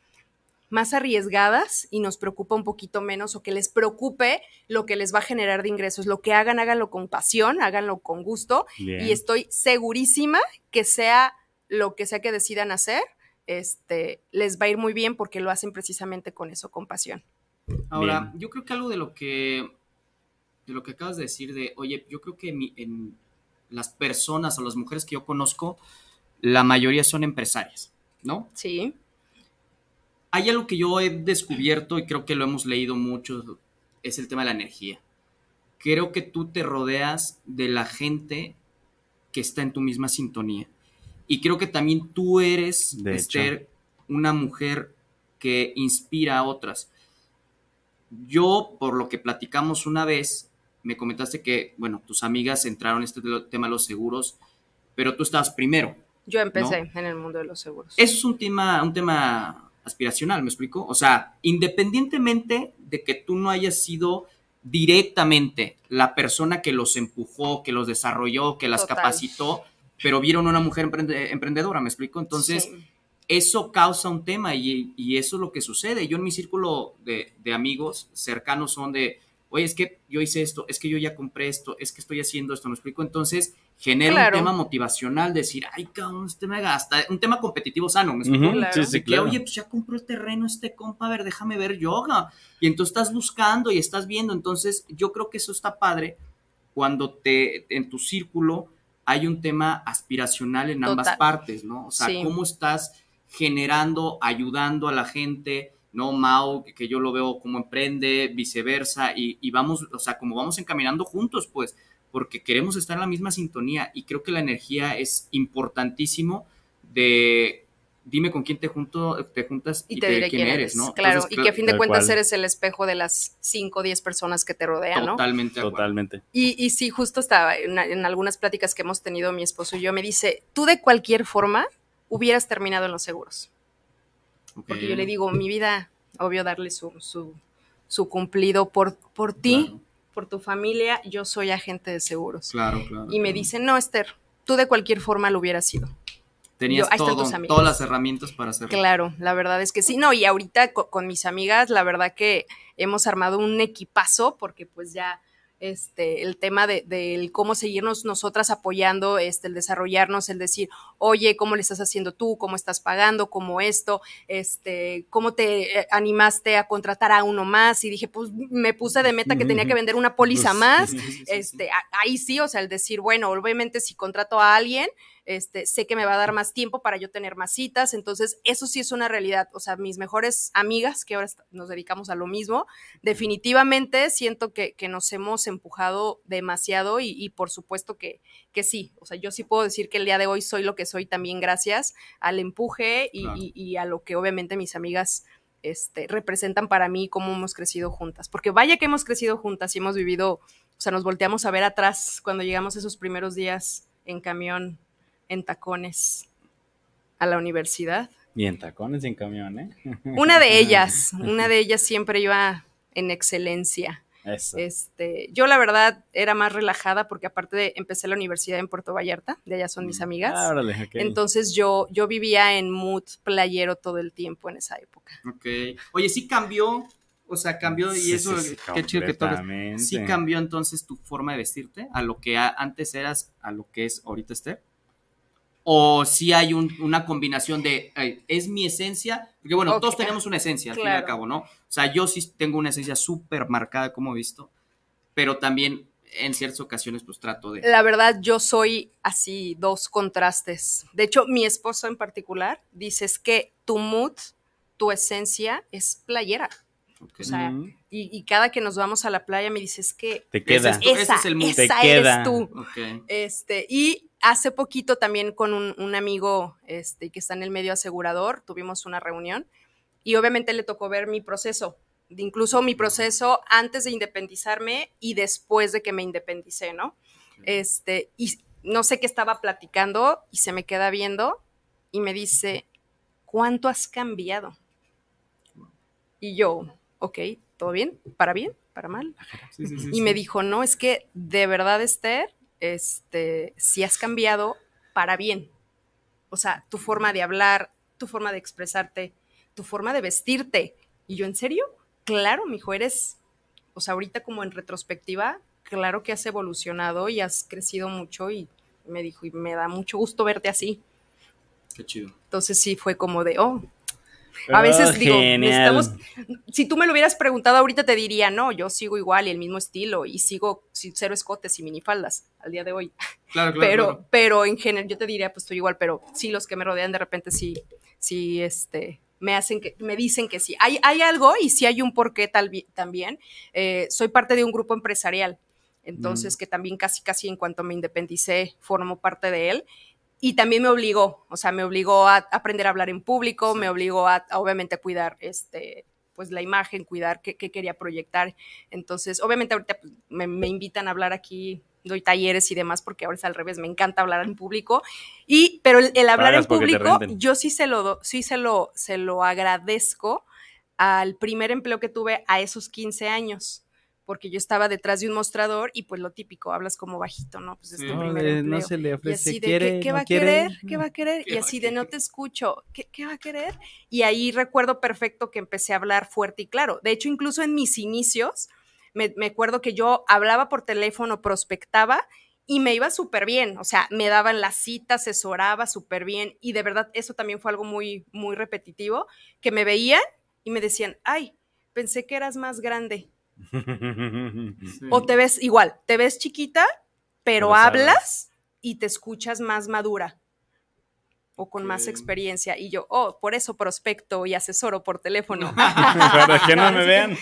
S3: más arriesgadas y nos preocupa un poquito menos o que les preocupe lo que les va a generar de ingresos. Lo que hagan, háganlo con pasión, háganlo con gusto y estoy segurísima que sea lo que sea que decidan hacer, este, les va a ir muy bien porque lo hacen precisamente con eso, con pasión.
S2: Ahora, yo creo que algo de lo que de lo que acabas de decir de, oye, yo creo que en las personas o las mujeres que yo conozco, la mayoría son empresarias, ¿no?
S3: Sí.
S2: Hay algo que yo he descubierto y creo que lo hemos leído mucho, es el tema de la energía. Creo que tú te rodeas de la gente que está en tu misma sintonía. Y creo que también tú eres, Esther, una mujer que inspira a otras. Yo, por lo que platicamos una vez, me comentaste que, bueno, tus amigas entraron en este tema de los seguros, pero tú estabas primero.
S3: Yo empecé en el mundo de los seguros.
S2: Eso es un tema, un tema aspiracional, ¿me explico? O sea, independientemente de que tú no hayas sido directamente la persona que los empujó, que los desarrolló, que las capacitó, pero vieron una mujer emprendedora, ¿me explico? Entonces, eso causa un tema y, eso es lo que sucede. Yo en mi círculo de, amigos cercanos son de, oye, es que yo hice esto, es que yo ya compré esto, es que estoy haciendo esto, ¿me explico? Entonces genera un tema motivacional, decir, ay, cabrón, este me gasta, un tema competitivo sano, ¿me explico?
S1: Sí, sí, claro.
S2: Que, oye, pues ya compró el terreno este compa, a ver, déjame ver yoga. Y entonces estás buscando y estás viendo, entonces yo creo que eso está padre cuando te, en tu círculo hay un tema aspiracional en ambas partes, ¿no? O sea, cómo estás generando, ayudando a la gente, ¿no? Mao, que, yo lo veo como emprende, viceversa, y, vamos, o sea, como vamos encaminando juntos, pues, porque queremos estar en la misma sintonía y creo que la energía es importantísimo de, dime con quién te, junto, te juntas
S3: y, te, diré quién, eres, ¿no? Claro, y que a fin de cuentas eres el espejo de las 5 o 10 personas que te rodean, ¿no?
S2: Totalmente.
S1: Totalmente.
S3: Y, y sí, justo estaba en, en, algunas pláticas que hemos tenido mi esposo y yo, me dice, tú de cualquier forma hubieras terminado en los seguros. Okay. Porque yo le digo, mi vida, obvio darle su, su, su cumplido por, por ti, claro. por tu familia, yo soy agente de seguros.
S2: Claro, claro.
S3: Y me
S2: claro.
S3: dice, no, Esther, tú de cualquier forma lo hubieras sido.
S2: Tenías Yo, todo, todas las herramientas para hacerlo.
S3: Claro, la verdad es que sí. No, y ahorita con, con, mis amigas, la verdad que hemos armado un equipazo porque pues ya este, el tema de, de cómo seguirnos nosotras apoyando, este, el desarrollarnos, el decir, oye, ¿cómo le estás haciendo tú? ¿Cómo estás pagando? ¿Cómo esto? Este, ¿Cómo te eh, animaste a contratar a uno más? Y dije, pues me puse de meta que tenía que vender una póliza más. Este, ahí sí, o sea, el decir, bueno, obviamente si contrato a alguien, este, sé que me va a dar más tiempo para yo tener más citas, entonces eso sí es una realidad, o sea, mis mejores amigas, que ahora nos dedicamos a lo mismo, definitivamente siento que, que nos hemos empujado demasiado y, y por supuesto que, que, sí, o sea, yo sí puedo decir que el día de hoy soy lo que soy también gracias al empuje y, claro. y, y a lo que obviamente mis amigas este, representan para mí cómo hemos crecido juntas, porque vaya que hemos crecido juntas y hemos vivido, o sea, nos volteamos a ver atrás cuando llegamos esos primeros días en camión en tacones a la universidad.
S1: Y en tacones y en camión, ¿eh? [laughs]
S3: Una de ellas, una de ellas siempre iba en excelencia.
S1: Eso.
S3: Este, yo la verdad era más relajada porque aparte de empecé la universidad en Puerto Vallarta, de allá son mis amigas.
S1: Ah, órale, okay.
S3: Entonces yo, yo vivía en mood playero todo el tiempo en esa época.
S2: Ok. Oye, sí cambió, o sea, cambió y
S1: Sí,
S2: eso,
S1: sí, sí,
S2: qué chido que todo.
S1: completamente.
S2: Sí cambió entonces tu forma de vestirte a lo que antes eras, a lo que es ahorita Esther. O si hay un- una combinación de, eh, es mi esencia, porque bueno, todos tenemos una esencia al fin y al
S3: Claro.
S2: cabo, ¿no? O sea, yo sí tengo una esencia súper marcada, como he visto, pero también en ciertas ocasiones pues trato de...
S3: La verdad, yo soy así, dos contrastes. De hecho, mi esposo en particular dice es que tu mood, tu esencia es playera. O sea,
S1: Ujú.
S3: y, y cada que nos vamos a la playa me dices que
S1: Te queda.
S2: Ese es tu- ese
S3: esa,
S2: es el mood.
S1: Te
S3: esa
S1: queda.
S3: eres tú.
S2: Ok.
S3: Este, y hace poquito también con un, un amigo este, que está en el medio asegurador, tuvimos una reunión y obviamente le tocó ver mi proceso, incluso mi proceso antes de independizarme y después de que me independicé, ¿no? Este, y no sé qué estaba platicando y se me queda viendo y me dice, ¿cuánto has cambiado? Y yo, ok, ¿todo bien? ¿Para bien? ¿Para mal?
S2: Sí, sí, sí,
S3: Y me dijo, no, es que de verdad, Esther, este, si has cambiado para bien. O sea, tu forma de hablar, tu forma de expresarte, tu forma de vestirte. Y yo, ¿en serio? Claro, mijo, eres, o sea, ahorita como en retrospectiva, claro que has evolucionado y has crecido mucho y me dijo, y me da mucho gusto verte así.
S2: Qué chido.
S3: Entonces sí fue como de, oh, a veces
S1: Oh,
S3: digo,
S1: genial.
S3: necesitamos, si tú me lo hubieras preguntado ahorita te diría, no, yo sigo igual y el mismo estilo y sigo sin cero escotes y minifaldas al día de hoy.
S2: Claro, claro. [laughs]
S3: pero,
S2: claro.
S3: pero en general yo te diría, pues estoy igual, pero sí los que me rodean de repente sí, sí, este, me hacen que, me dicen que sí. Hay, hay algo y sí hay un porqué tal, también. Eh, soy parte de un grupo empresarial, entonces que también casi, casi en cuanto me independicé, formo parte de él. Y también me obligó, o sea, me obligó a aprender a hablar en público, me obligó a, a, obviamente a cuidar este pues la imagen, cuidar qué, qué quería proyectar. Entonces, obviamente ahorita pues, me, me invitan a hablar aquí doy talleres y demás, porque ahora es al revés, me encanta hablar en público. Y, pero el, el hablar
S1: Pagas
S3: en público, yo sí se lo, do- sí se lo, se lo agradezco al primer empleo que tuve a esos 15 años, porque yo estaba detrás de un mostrador y pues lo típico, hablas como bajito, ¿no? Pues es tu.
S1: No,
S3: primer
S1: le-
S3: empleo.
S1: no se le
S3: Y
S1: ofrece,
S3: así de,
S1: quiere,
S3: ¿qué, qué
S1: no
S3: va a querer? ¿Qué va a querer?
S2: ¿Qué
S3: Y así de, no te escucho, ¿qué, qué va a querer? Y ahí recuerdo perfecto que empecé a hablar fuerte y claro. De hecho, incluso en mis inicios, me, me acuerdo que yo hablaba por teléfono, prospectaba y me iba súper bien. O sea, me daban las citas, asesoraba súper bien. Y de verdad, eso también fue algo muy, muy repetitivo, que me veían y me decían, ay, pensé que eras más grande.
S2: Sí. [laughs]
S3: O te ves igual, te ves chiquita, pero hablas y te escuchas más madura o con más experiencia. Y yo, oh, por eso prospecto y asesoro por teléfono. [laughs]
S1: Para que no me vean.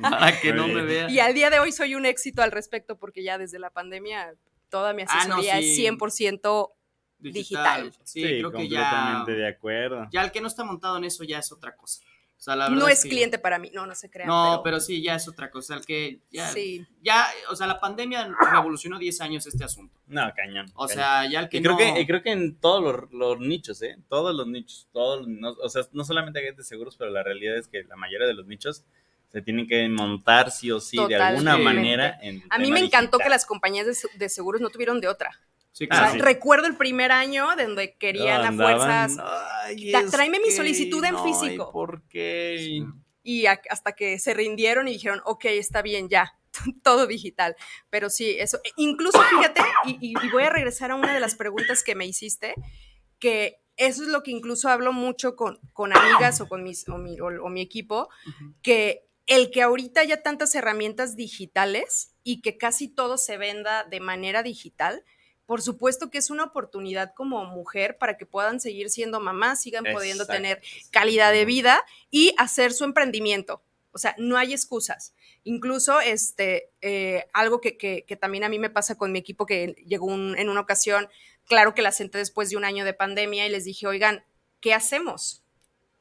S2: Para que no me vean.
S3: y al día de hoy soy un éxito al respecto porque ya desde la pandemia toda mi
S2: Ah, no,
S3: asesoría
S2: sí.
S3: es 100% digital.
S2: Sí, creo que ya.
S1: completamente de acuerdo.
S2: Ya el que no está montado en eso ya es otra cosa. O sea, la
S3: No es
S2: que-
S3: cliente para mí, no, no se crean.
S2: No, pero, sí, ya es otra cosa. El que ya,
S3: Sí.
S2: ya, o sea, la pandemia revolucionó 10 años este asunto.
S1: No, cañón.
S2: O
S1: cañón.
S2: sea, ya el que
S1: Y creo,
S2: no...
S1: que, y creo que en todos los, los nichos, ¿eh? Todos los nichos. Todos, no- o sea, no solamente agentes seguros, pero la realidad es que la mayoría de los nichos se tienen que montar sí o sí de alguna manera. En el
S3: A mí me encantó
S1: digital.
S3: que las compañías de, de seguros no tuvieron de otra.
S2: Sí,
S3: O
S2: claro.
S3: sea,
S1: sí.
S3: recuerdo el primer año de donde querían a fuerzas
S1: "Ay,
S3: "Da-
S1: es
S3: tráeme mi solicitud en
S1: no, ¿y
S3: físico".
S1: ¿Por qué?
S2: Sí.
S3: y a- hasta que se rindieron y dijeron, ok, está bien, ya, [laughs] todo digital. Pero sí, eso, e- incluso fíjate, y, y- y voy a regresar a una de las preguntas que me hiciste, que eso es lo que incluso hablo mucho con, con amigas o con mis, o mi, o- o mi equipo,
S2: Ujú.
S3: que el que ahorita haya tantas herramientas digitales y que casi todo se venda de manera digital, por supuesto que es una oportunidad como mujer para que puedan seguir siendo mamás, sigan pudiendo tener calidad de vida y hacer su emprendimiento. O sea, no hay excusas. Incluso este, eh, algo que, que- que también a mí me pasa con mi equipo, que llegó un- en una ocasión, claro que la senté después de un año de pandemia y les dije, oigan, ¿qué hacemos?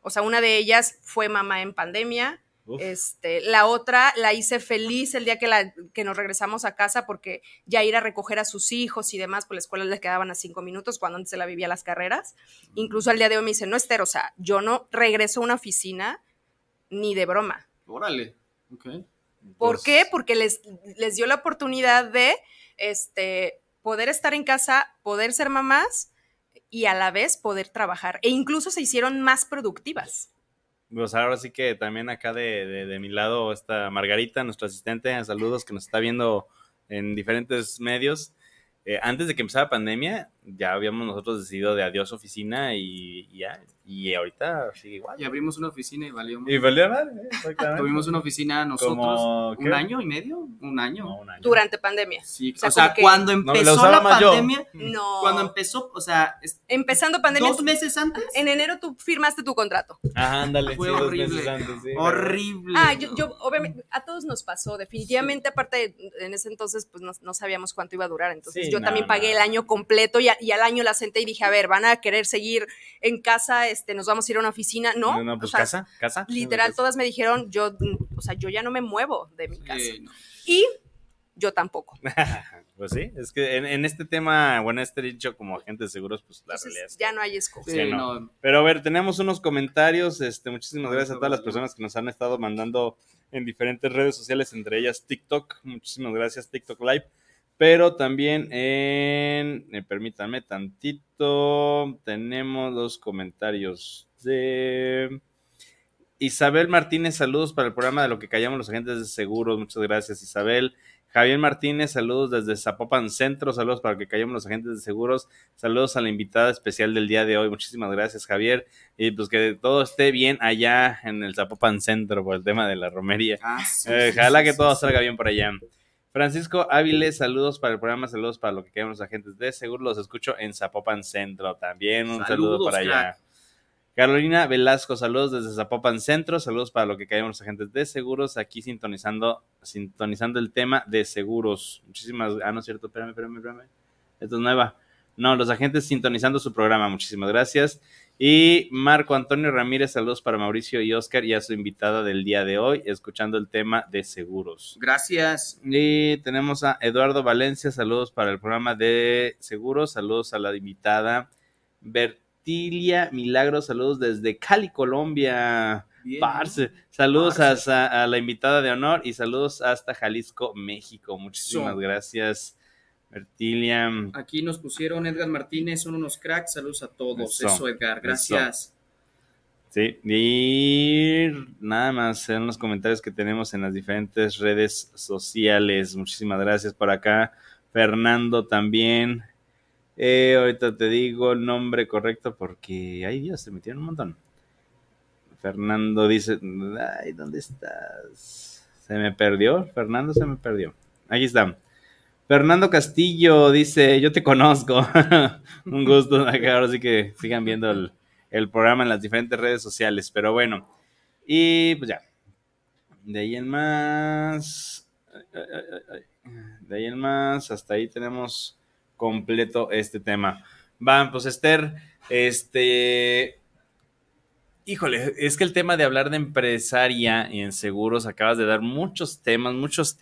S3: O sea, una de ellas fue mamá en pandemia,
S1: Uf.
S3: este, la otra la hice feliz el día que, la, que nos regresamos a casa porque ya ir a recoger a sus hijos y demás, por la escuela le quedaban a cinco minutos cuando antes se la vivía las carreras. Incluso al día de hoy me dice, no, Esther, o sea, yo no regreso a una oficina ni de broma.
S2: Órale. Ok.
S3: ¿Por
S1: Pues,
S3: qué? Porque les, les dio la oportunidad de este, poder estar en casa, poder ser mamás y a la vez poder trabajar. E incluso se hicieron más productivas.
S1: Pues ahora sí que también acá de, de- de mi lado está Margarita, nuestra asistente, saludos que nos está viendo en diferentes medios. Eh, antes de que empezara la pandemia, ya habíamos nosotros decidido de adiós oficina y, y ya. Y ahorita sigue igual.
S2: Y abrimos una oficina y valió mucho.
S1: Y valió madre, eh, exactamente.
S2: Tuvimos una oficina nosotros
S1: Como,
S2: un
S1: ¿qué?
S2: año y medio, un año.
S1: No, un año.
S3: Durante pandemia.
S2: Sí,
S3: O sea,
S2: o sea,
S3: que-
S2: cuando
S1: No, la
S2: empezó la
S1: más
S2: pandemia,
S3: No.
S2: cuando empezó, o sea,
S3: Empezando pandemia,
S2: dos meses antes,
S3: en enero tú firmaste tu contrato.
S1: Ajá, ándale.
S2: fue
S1: sí, dos
S2: horrible,
S1: meses antes, sí.
S2: horrible.
S3: Ah, yo, yo, obviamente, a todos nos pasó, definitivamente, aparte, de- en ese entonces, pues no, no sabíamos cuánto iba a durar, entonces
S1: Sí,
S3: yo también pagué el año completo y, a- y al año la senté y dije, a ver, van a querer seguir en casa, este, nos vamos a ir a una oficina, ¿no?
S1: No, pues
S3: O sea,
S1: casa, casa.
S3: Literal,
S1: Casa.
S3: todas me dijeron, yo, o sea, yo ya no me muevo de mi casa.
S2: Sí, no.
S3: Y yo tampoco. [laughs]
S1: Pues sí, es que en, en este tema, bueno, este dicho como agentes seguros, pues la
S3: Entonces,
S1: realidad es
S3: ya no hay excusa.
S2: Sí,
S1: Sí, no.
S2: no.
S1: Pero a ver, tenemos unos comentarios. Este, muchísimas gracias a todas las personas que nos han estado mandando en diferentes redes sociales, entre ellas TikTok. Muchísimas gracias, TikTok Live. Pero también en. eh, permítanme tantito. Tenemos los comentarios de. Isabel Martínez, saludos para el programa de lo que callamos los agentes de seguros. Muchas gracias, Isabel. Javier Martínez, saludos desde Zapopan Centro. Saludos para lo que callamos los agentes de seguros. Saludos a la invitada especial del día de hoy. Muchísimas gracias, Javier. Y pues que todo esté bien allá en el Zapopan Centro por el tema de la romería.
S2: Ah, sí,
S1: Eh,
S2: sí,
S1: ojalá
S2: sí,
S1: que todo salga bien por allá. Francisco Áviles, saludos para el programa, saludos para lo que queremos los agentes de seguro. Los escucho en Zapopan Centro también. Un saludo para allá. Carolina Velasco, saludos desde Zapopan Centro, saludos para lo que caemos los agentes de seguros, aquí sintonizando, sintonizando el tema de seguros. Muchísimas, ah, no es cierto, espérame, espérame, espérame. Esto es nueva. No, los agentes sintonizando su programa, muchísimas gracias. Y Marco Antonio Ramírez, saludos para Mauricio y Oscar y a su invitada del día de hoy, escuchando el tema de seguros.
S2: Gracias.
S1: Y tenemos a Eduardo Valencia, saludos para el programa de seguros, saludos a la invitada Bertilia Milagro, saludos desde Cali, Colombia.
S2: Bien,
S1: Parce. Saludos
S2: Parce.
S1: a, a la invitada de honor y saludos hasta Jalisco, México. Muchísimas
S2: So.
S1: gracias,
S2: Aquí nos pusieron Edgar Martínez, son unos cracks. Saludos a todos.
S1: Eso.
S2: Eso, Edgar. Gracias.
S1: Sí, y nada más en los comentarios que tenemos en las diferentes redes sociales. Muchísimas gracias por acá. Fernando también. Eh, ahorita te digo el nombre correcto porque, ay Dios, se metieron un montón. Fernando dice, ay, ¿dónde estás? Se me perdió, Fernando se me perdió. Aquí está. Fernando Castillo dice, yo te conozco. [laughs] un gusto [laughs] ahora sí que sigan viendo el, el programa en las diferentes redes sociales. Pero bueno, y pues ya. De ahí en más. De ahí en más, hasta ahí tenemos completo este tema. Van, pues Esther, este, Híjole, es que el tema de hablar de empresaria y en seguros, acabas de dar muchos temas, muchos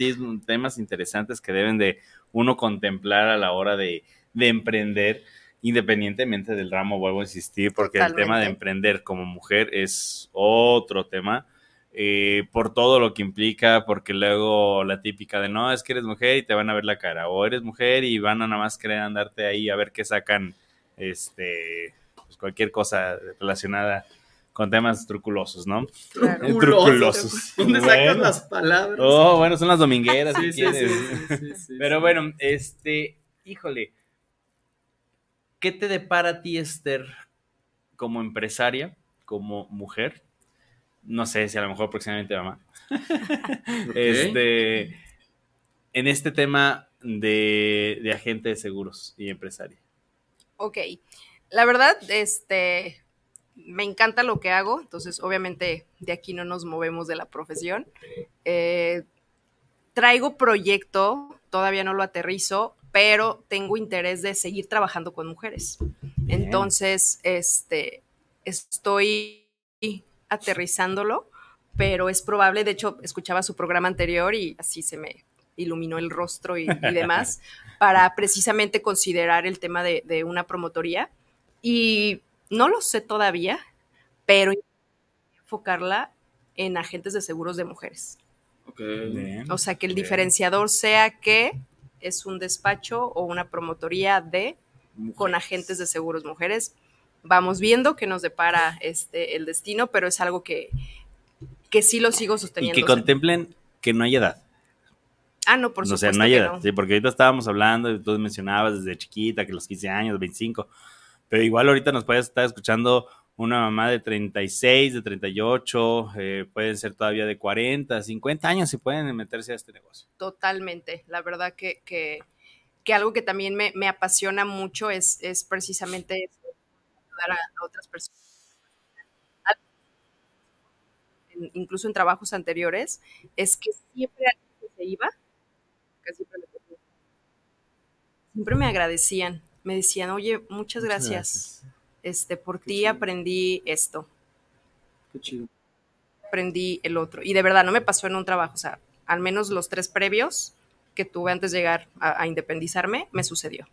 S1: temas interesantes que deben de uno contemplar a la hora de, emprender, independientemente del ramo, vuelvo a insistir, porque el tema de emprender como mujer es otro tema, eh, por todo lo que implica, porque luego la típica de no, es que eres mujer y te van a ver la cara, o eres mujer y van a nada más querer andarte ahí a ver qué sacan, este, pues cualquier cosa relacionada con temas truculosos, ¿no?
S2: Truculosos. ¿Dónde sacan las palabras?
S1: Oh, bueno, son las domingueras, [laughs] si quieres. Pero bueno, este, híjole, ¿qué te depara a ti, Esther, como empresaria, como mujer? No sé si a lo mejor próximamente mamá. [laughs] Este, en este tema de, de agente de seguros y empresaria.
S3: Ok, la verdad, este, me encanta lo que hago, entonces obviamente de aquí no nos movemos de la profesión. Eh, traigo proyecto, todavía no lo aterrizo, pero tengo interés de seguir trabajando con mujeres. Entonces, este, estoy aterrizándolo, pero es probable, de hecho, escuchaba su programa anterior y así se me iluminó el rostro y, demás, [laughs] para precisamente considerar el tema de, de una promotoría. Y no lo sé todavía, pero enfocarla en agentes de seguros de mujeres. O sea, que el diferenciador sea que es un despacho o una promotoría de con agentes de seguros mujeres. Vamos viendo que nos depara este el destino, pero es algo que, que sí lo sigo sosteniendo.
S1: Y que contemplen que no hay edad.
S3: Ah, no, por supuesto.
S1: O sea, no hay edad. Sí, porque ahorita estábamos hablando, y tú mencionabas desde chiquita que los 15 años, 25 pero igual ahorita nos puede estar escuchando una mamá de 36, de 38, eh, pueden ser todavía de 40, 50 años y pueden meterse a este negocio.
S3: Totalmente, la verdad que, que, algo que también me, apasiona mucho es, es precisamente ayudar a, otras personas. incluso en trabajos anteriores, es que siempre alguien se iba, siempre me agradecían me decían, oye, muchas, gracias. Este, por ti aprendí esto.
S2: Qué chido.
S3: Aprendí el otro. Y de verdad, no me pasó en un trabajo. O sea, al menos los tres previos que tuve antes de llegar a, independizarme, me sucedió.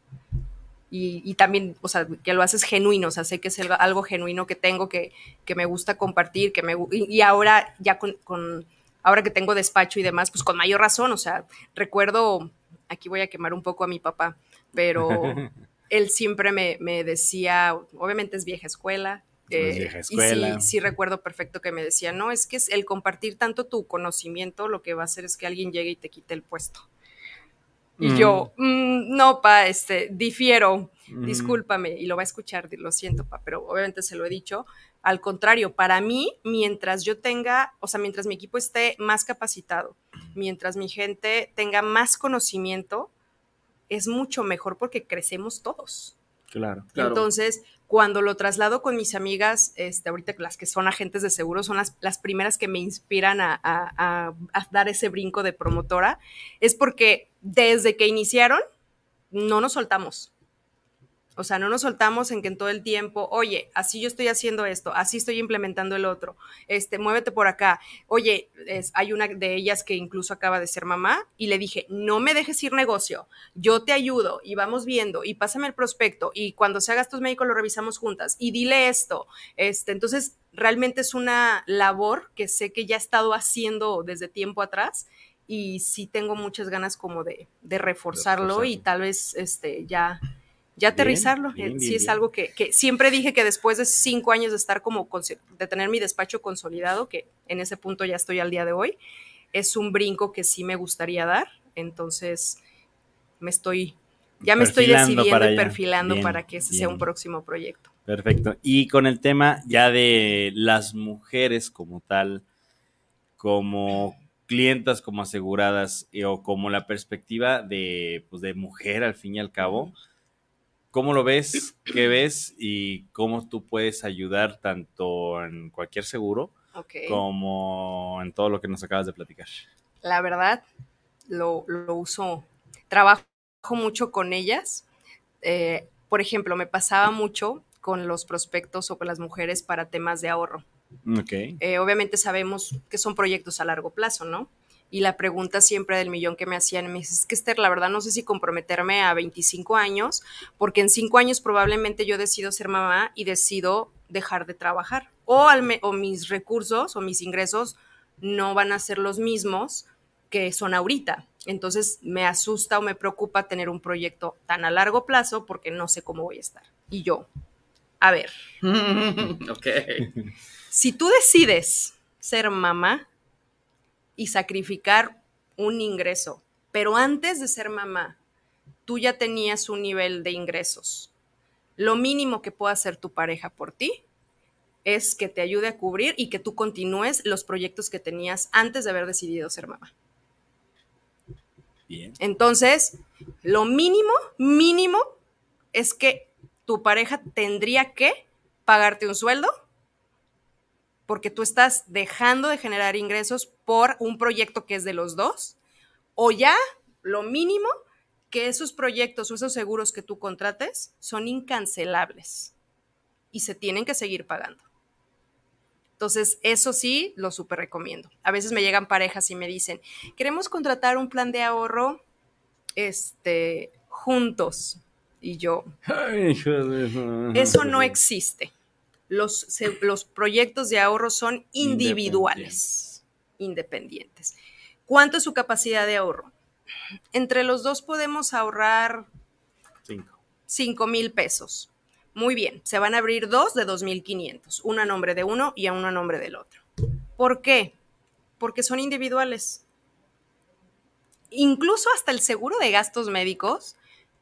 S3: Y, también, o sea, que lo haces genuino, o sea, sé que es algo genuino que tengo, que, que me gusta compartir, que me y, ahora ya con, con, ahora que tengo despacho y demás, pues con mayor razón, o sea, recuerdo, aquí voy a quemar un poco a mi papá, pero [laughs] él siempre me, decía, obviamente es vieja escuela,
S1: vieja escuela.
S3: Y sí, sí, recuerdo perfecto que me decía, no, es que es el compartir tanto tu conocimiento lo que va a hacer es que alguien llegue y te quite el puesto. Y yo, mm, no, pa, este, difiero, discúlpame, y lo va a escuchar, lo siento, pa, pero obviamente se lo he dicho. Al contrario, para mí, mientras yo tenga, o sea, mientras mi equipo esté más capacitado, mientras mi gente tenga más conocimiento, es mucho mejor porque crecemos todos.
S1: Claro.
S3: Entonces, cuando lo traslado con mis amigas, este, ahorita las que son agentes de seguro, son las, las primeras que me inspiran a, a, dar ese brinco de promotora, es porque desde que iniciaron, no nos soltamos. O sea, no nos soltamos en que en todo el tiempo, oye, así yo estoy haciendo esto, así estoy implementando el otro, este, muévete por acá. Oye, hay una de ellas que incluso acaba de ser mamá y le dije, no me dejes ir negocio, yo te ayudo y vamos viendo y pásame el prospecto y cuando se haga estos médicos lo revisamos juntas y dile esto. Este, entonces, realmente es una labor que sé que ya he estado haciendo desde tiempo atrás y sí tengo muchas ganas como de, reforzarlo y tal vez este, ya ya aterrizarlo. Eh, sí es algo que, siempre dije que después de cinco años de estar como, de tener mi despacho consolidado, que en ese punto ya estoy al día de hoy, es un brinco que sí me gustaría dar. Entonces, me estoy, ya me estoy decidiendo y perfilando para que ese sea un próximo proyecto.
S1: Perfecto. Y con el tema ya de las mujeres como tal, como clientas, como aseguradas, eh, o como la perspectiva de, pues, de mujer al fin y al cabo, ¿Cómo lo ves? ¿Qué ves? Y cómo tú puedes ayudar tanto en cualquier seguro como en todo lo que nos acabas de platicar.
S3: La verdad, lo, uso, trabajo mucho con ellas. Eh, por ejemplo, me pasaba mucho con los prospectos o con las mujeres para temas de ahorro. Eh, obviamente sabemos que son proyectos a largo plazo, ¿no? Y la pregunta siempre del millón que me hacían, me dice, es que Esther, la verdad no sé si comprometerme a 25 años, porque en 5 años probablemente yo decido ser mamá y decido dejar de trabajar. O, al o mis recursos o mis ingresos no van a ser los mismos que son ahorita. Entonces me asusta o me preocupa tener un proyecto tan a largo plazo porque no sé cómo voy a estar. Y yo, a ver, [laughs]
S2: ok.
S3: si tú decides ser mamá y sacrificar un ingreso, pero antes de ser mamá, tú ya tenías un nivel de ingresos, lo mínimo que pueda hacer tu pareja por ti es que te ayude a cubrir y que tú continúes los proyectos que tenías antes de haber decidido ser mamá.
S1: Bien.
S3: Entonces, lo mínimo, mínimo, es que tu pareja tendría que pagarte un sueldo porque tú estás dejando de generar ingresos por un proyecto que es de los dos, o ya lo mínimo que esos proyectos o esos seguros que tú contrates son incancelables y se tienen que seguir pagando. Entonces, eso sí, lo súper recomiendo. A veces me llegan parejas y me dicen, queremos contratar un plan de ahorro este, juntos. Y yo, eso no existe. Los, se- los proyectos de ahorro son individuales, independientes. ¿Cuánto es su capacidad de ahorro? Entre los dos podemos ahorrar
S1: Cinco.
S3: 5 mil pesos. Muy bien, se van a abrir dos de 2.500, uno a nombre de uno y a uno a nombre del otro. ¿Por qué? Porque son individuales. Incluso hasta el seguro de gastos médicos,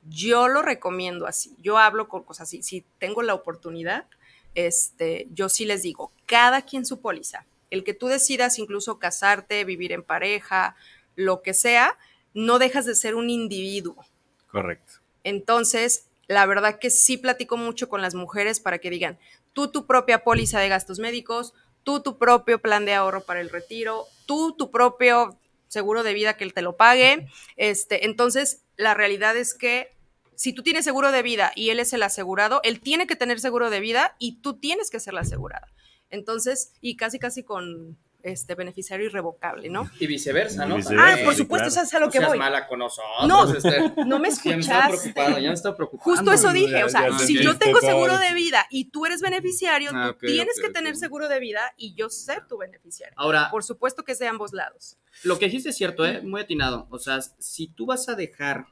S3: yo lo recomiendo así. Yo hablo con cosas así. Si tengo la oportunidad, este, yo sí les digo, cada quien su póliza. El que tú decidas incluso casarte, vivir en pareja, lo que sea, no dejas de ser un individuo.
S1: Correcto.
S3: Entonces, la verdad que sí platico mucho con las mujeres para que digan, tú tu propia póliza de gastos médicos, tú tu propio plan de ahorro para el retiro, tú tu propio seguro de vida que él te lo pague. Este, entonces, la realidad es que si tú tienes seguro de vida y él es el asegurado, él tiene que tener seguro de vida y tú tienes que ser la asegurada. Entonces, y casi casi con este beneficiario irrevocable, ¿no?
S2: Y viceversa, ¿no?
S1: Viceversa,
S3: Ah,
S1: sí,
S3: por supuesto,
S1: claro.
S3: eso es a lo
S2: No
S3: que
S2: seas
S3: voy.
S2: mala con nosotros.
S3: No,
S2: este.
S3: No me [laughs]
S2: Ya me estaba
S3: escuchaste.
S2: ya me estaba preocupando.
S3: Justo eso dije,
S1: ya-
S3: o sea,
S1: ya
S3: si yo tengo seguro de vida y tú eres beneficiario,
S2: Ah,
S3: tú tienes que tener seguro de vida y yo ser tu beneficiario.
S2: Ahora,
S3: Por supuesto que es de ambos lados.
S2: lo que dijiste es cierto, ¿eh? Muy atinado. O sea, si tú vas a dejar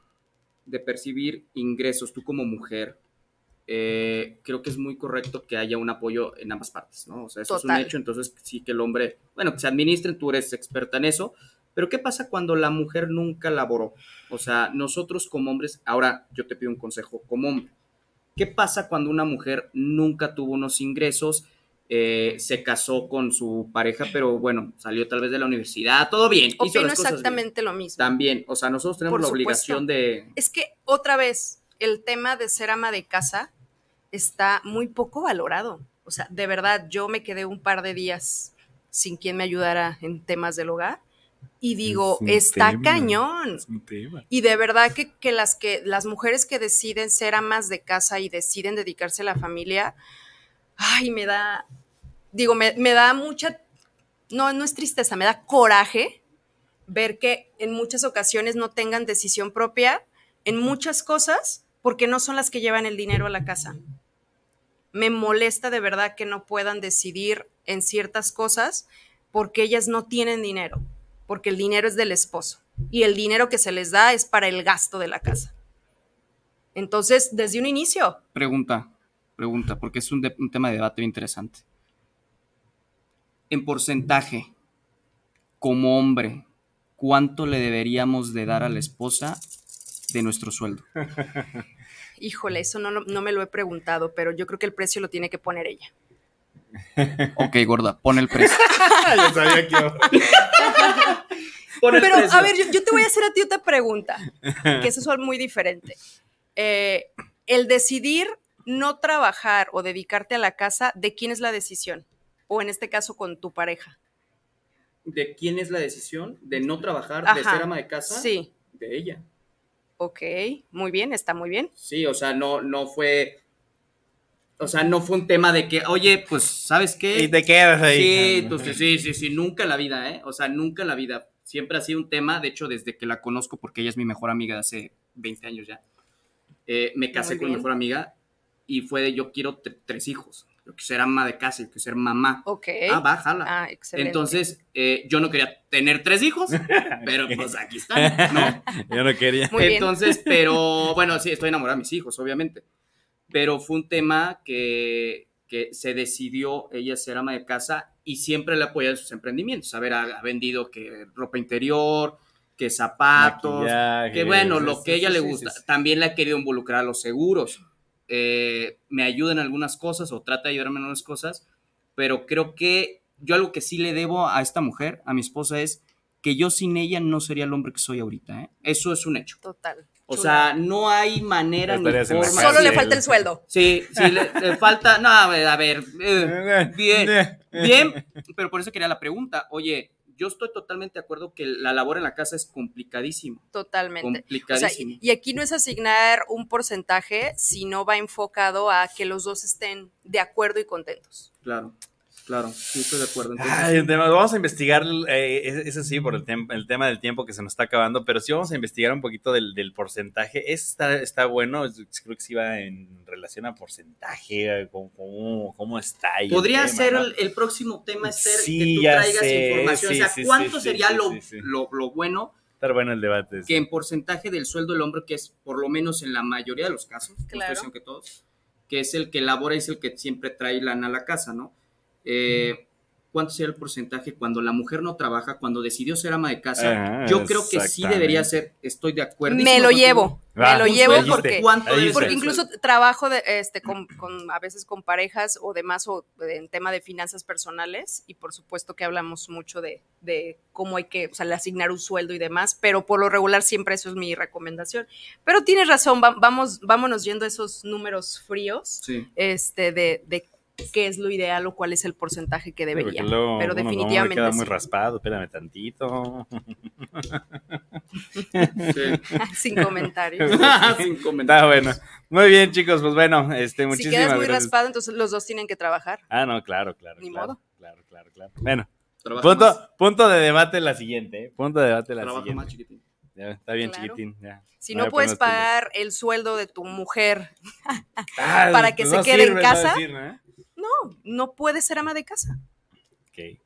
S2: de percibir ingresos tú como mujer, eh, creo que es muy correcto que haya un apoyo en ambas partes, ¿no? O sea, eso
S3: Total.
S2: es un hecho, entonces sí que el hombre, bueno, que se administren, tú eres experta en eso, pero ¿qué pasa cuando la mujer nunca laboró? O sea, nosotros como hombres, ahora yo te pido un consejo como hombre, ¿qué pasa cuando una mujer nunca tuvo unos ingresos? Eh, se casó con su pareja, pero bueno, salió tal vez de la universidad, todo bien. hizo
S3: Opino
S2: las cosas bien.
S3: exactamente lo mismo.
S2: También, o sea, nosotros tenemos
S3: Por
S2: la
S3: supuesto.
S2: obligación de...
S3: Es que otra vez, el tema de ser ama de casa está muy poco valorado. O sea, de verdad, yo me quedé un par de días sin quien me ayudara en temas del hogar y digo,
S1: Es
S3: está
S1: tema.
S3: cañón.
S1: Es un tema.
S3: Y de verdad que, que las que las mujeres que deciden ser amas de casa y deciden dedicarse a la familia, ay, me da, digo, me, da mucha, no, no es tristeza, me da coraje ver que en muchas ocasiones no tengan decisión propia en muchas cosas porque no son las que llevan el dinero a la casa. Me molesta de verdad que no puedan decidir en ciertas cosas porque ellas no tienen dinero, porque el dinero es del esposo y el dinero que se les da es para el gasto de la casa. Entonces, desde un inicio,
S2: Pregunta, pregunta, porque es un, de- un tema de debate interesante. En porcentaje, como hombre, ¿cuánto le deberíamos de dar a la esposa de nuestro sueldo? [laughs]
S3: híjole, eso no, no me lo he preguntado, pero yo creo que el precio lo tiene que poner ella. [laughs]
S2: Ok, gorda, pon el precio. [laughs]
S1: Yo sabía que iba-
S2: Pon el
S3: Pero,
S2: precio.
S3: a ver, yo, yo te voy a hacer a ti otra pregunta, que eso es muy diferente. Eh, el decidir no trabajar o dedicarte a la casa, ¿de quién es la decisión? O en este caso, con tu pareja.
S2: ¿De quién es la decisión de no trabajar, de ser ama de casa?
S3: Sí.
S2: De ella.
S3: Ok, muy bien, está muy bien.
S2: Sí, o sea, no, no fue. O sea, no fue un tema de que, oye, pues, ¿sabes qué?
S1: Y te quedas ahí.
S2: Sí, entonces, sí, sí, sí, nunca en la vida, ¿eh? O sea, nunca en la vida. Siempre ha sido un tema, de hecho, desde que la conozco, porque ella es mi mejor amiga de hace 20 años ya. eh, me casé con mi mejor amiga y fue de yo quiero tre- tres hijos. Yo quiero ser ama de casa, yo quiero ser mamá.
S3: Ok.
S2: Ah, va, jala.
S3: Ah, excelente.
S2: Entonces, eh, yo no quería tener tres hijos, [laughs] pero pues aquí están, ¿no? [laughs]
S1: Yo no quería.
S3: Muy bien.
S2: Entonces, pero bueno, sí, estoy enamorada de mis hijos, obviamente. Pero fue un tema que, que se decidió ella ser ama de casa y siempre le apoya en sus emprendimientos. A ver, ha, ha vendido que ropa interior, que zapatos,
S1: Maquillaje,
S2: que bueno, lo que a ella
S1: sí,
S2: le
S1: sí,
S2: gusta.
S1: sí, sí.
S2: También le ha querido involucrar a los seguros. Eh, me ayuda en algunas cosas o trata de ayudarme en algunas cosas, pero creo que yo algo que sí le debo a esta mujer, a mi esposa, es que yo sin ella no sería el hombre que soy ahorita. ¿eh? Eso es un hecho.
S3: Total.
S2: O
S3: Chula.
S2: sea, no hay manera ni forma.
S3: Solo le falta el sueldo.
S2: Sí, sí, le, le falta. No, a ver, a ver, eh, [laughs] bien, bien, pero por eso quería la pregunta. Oye, yo estoy totalmente de acuerdo que la labor en la casa es complicadísimo.
S3: Totalmente. O sea,
S2: Complicadísimo.
S3: y, y aquí no es asignar un porcentaje, sino va enfocado a que los dos estén de acuerdo y contentos.
S2: Claro, claro, sí, estoy de acuerdo. Entonces,
S1: Ay, vamos a investigar, eh, es- eso sí, por el, tem- el tema del tiempo que se nos está acabando, pero sí vamos a investigar un poquito del, del porcentaje. Está, está bueno, creo que sí va en relación a porcentaje, cómo, cómo, está ahí. el
S2: Podría
S1: tema,
S2: ser
S1: ¿no?
S2: el, el próximo tema, ser
S1: Sí,
S2: que tú traigas
S1: sé,
S2: información.
S1: sí,
S2: o sea, ¿cuánto
S1: sí,
S2: sería
S1: sí,
S2: lo,
S1: sí, sí.
S2: Lo, lo bueno
S1: Estar bueno el debate. sí.
S2: que en porcentaje del sueldo del hombre, que es por lo menos en la mayoría de los casos,
S3: Claro.
S2: que todos, que es el que labora y es el que siempre trae lana a la casa, ¿no? Eh, ¿Cuánto sería el porcentaje cuando la mujer no trabaja, cuando decidió ser ama de casa?
S1: Ah,
S2: Yo creo que sí debería ser, estoy de acuerdo.
S3: Me lo llevo, me lo
S1: un
S3: llevo porque,
S2: ¿Cuánto
S1: Ahí
S2: debe
S1: está.
S2: ser
S3: porque incluso trabajo de, este, con, con- a veces con parejas o demás o en tema de finanzas personales y por supuesto que hablamos mucho de, de cómo hay que, o sea, le asignar un sueldo y demás, pero por lo regular siempre eso es mi recomendación. Pero tienes razón, va- vamos, vámonos yendo a esos números fríos
S2: Sí.
S3: este, de, de qué es lo ideal o cuál es el porcentaje que debería.
S1: Porque luego
S3: pero definitivamente
S1: queda muy
S3: sí.
S1: raspado, espérame tantito.
S2: sí. [laughs]
S3: Sin comentarios. [laughs]
S2: Sin comentar.
S1: Está bueno. Muy bien, chicos, pues bueno, este,
S3: si
S1: muchísimas
S3: quedas muy
S1: gracias.
S3: raspado, entonces los dos tienen que trabajar.
S1: Ah, no, claro, claro.
S3: Ni
S1: claro,
S3: modo.
S1: Claro, claro, claro. Bueno, punto, punto de debate la siguiente, ¿eh? Punto de debate la
S2: Trabaja
S1: siguiente.
S2: más chiquitín.
S1: Ya, está bien
S3: Claro.
S1: chiquitín, ya.
S3: Si
S1: No
S3: puedes pagar el sueldo de tu mujer,
S1: Ah, [laughs]
S3: para que
S1: pues
S3: se
S1: no
S3: quede en casa.
S1: No decir, ¿no?
S3: No, no puedes ser ama de casa.
S1: Ok.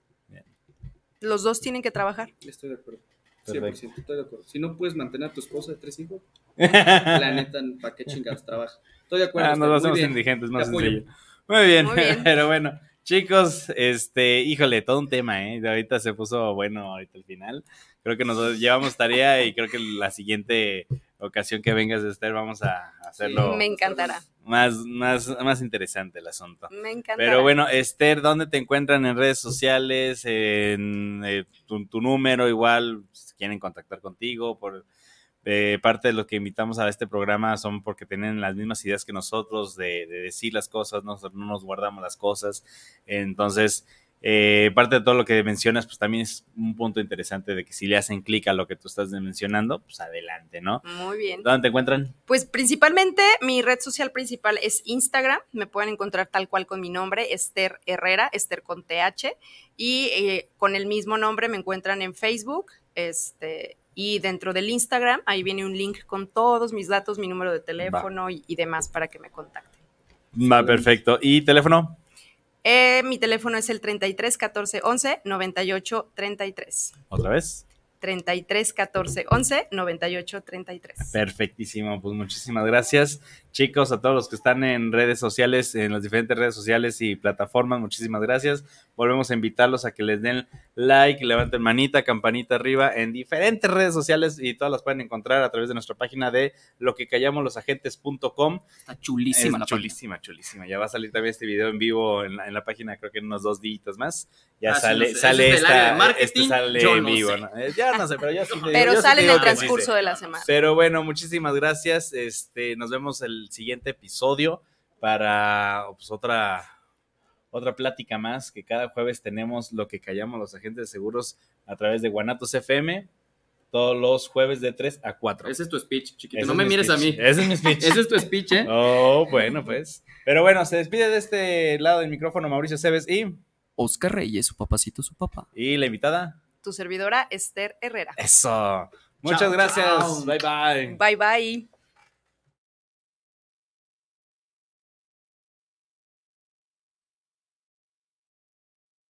S3: Los dos tienen que trabajar.
S2: Estoy de acuerdo.
S1: Perfecto.
S2: 100%, estoy de acuerdo. Si no puedes mantener a tu esposa de tres hijos, [laughs] la neta, ¿para qué chingados trabaja? Estoy de acuerdo.
S1: Ah, nos hacemos indigentes, más sencillo. Muy bien,
S3: Muy bien. [laughs]
S1: pero bueno. Chicos, este, híjole, todo un tema, ¿eh? De ahorita se puso bueno ahorita al final. Creo que nos llevamos tarea y creo que la siguiente ocasión que vengas, Esther, vamos a hacerlo
S3: Me encantará.
S1: más, más, más interesante el asunto.
S3: Me encanta.
S1: Pero bueno, Esther, ¿dónde te encuentran en redes sociales? En eh, tu, tu número, igual, si quieren contactar contigo. Por eh, parte de lo que invitamos a este programa son porque tienen las mismas ideas que nosotros de, de decir las cosas, no, no nos guardamos las cosas. Entonces, eh, parte de todo lo que mencionas, pues también es un punto interesante de que si le hacen clic a lo que tú estás mencionando, pues adelante, ¿no?
S3: Muy bien.
S1: ¿Dónde te encuentran?
S3: Pues principalmente mi red social principal es Instagram. Me pueden encontrar tal cual con mi nombre, Esther Herrera, Esther con TH. Y eh, con el mismo nombre me encuentran en Facebook. Este, y dentro del Instagram, ahí viene un link con todos mis datos, mi número de teléfono y, y demás para que me contacten.
S1: Va, perfecto. ¿Y teléfono?
S3: Eh, mi teléfono es el 33 14 11 98 33.
S1: ¿Otra vez?
S3: 33 14 11 98 33.
S1: Perfectísimo, pues muchísimas gracias. Chicos, a todos los que están en redes sociales, en las diferentes redes sociales y plataformas, muchísimas gracias. Volvemos a invitarlos a que les den like, levanten manita, campanita arriba en diferentes redes sociales y todas las pueden encontrar a través de nuestra página de lo que callamos los agentes.com.
S2: Está chulísima
S1: Es
S2: la
S1: chulísima, chulísima. Ya va a salir también este video en vivo en la, en la página, creo que en unos dos días más. Ya
S2: Ah, sí,
S1: sale,
S2: no sé.
S1: sale
S2: es
S1: esta, este sale
S2: yo
S1: en
S2: no
S1: vivo.
S2: sé.
S1: ¿no? Eh, pero yo sí
S3: Pero sale en el transcurso de la semana.
S1: Pero bueno, muchísimas gracias. Este, nos vemos el siguiente episodio para pues, otra otra plática más que cada jueves tenemos lo que callamos los agentes de seguros a través de Guanatos FM todos los jueves de 3 a 4.
S2: Ese es tu speech, chiquito. No me mires a mí.
S1: Ese es mi [laughs] speech.
S2: Ese es tu speech, ¿eh?
S1: Oh, bueno, pues. Pero bueno, se despide de este lado del micrófono Mauricio Cebes y.
S2: Oscar Reyes, su papacito, su papá.
S1: Y la invitada
S3: tu servidora Esther Herrera.
S1: Eso. Muchas gracias. Bye bye.
S3: Bye bye.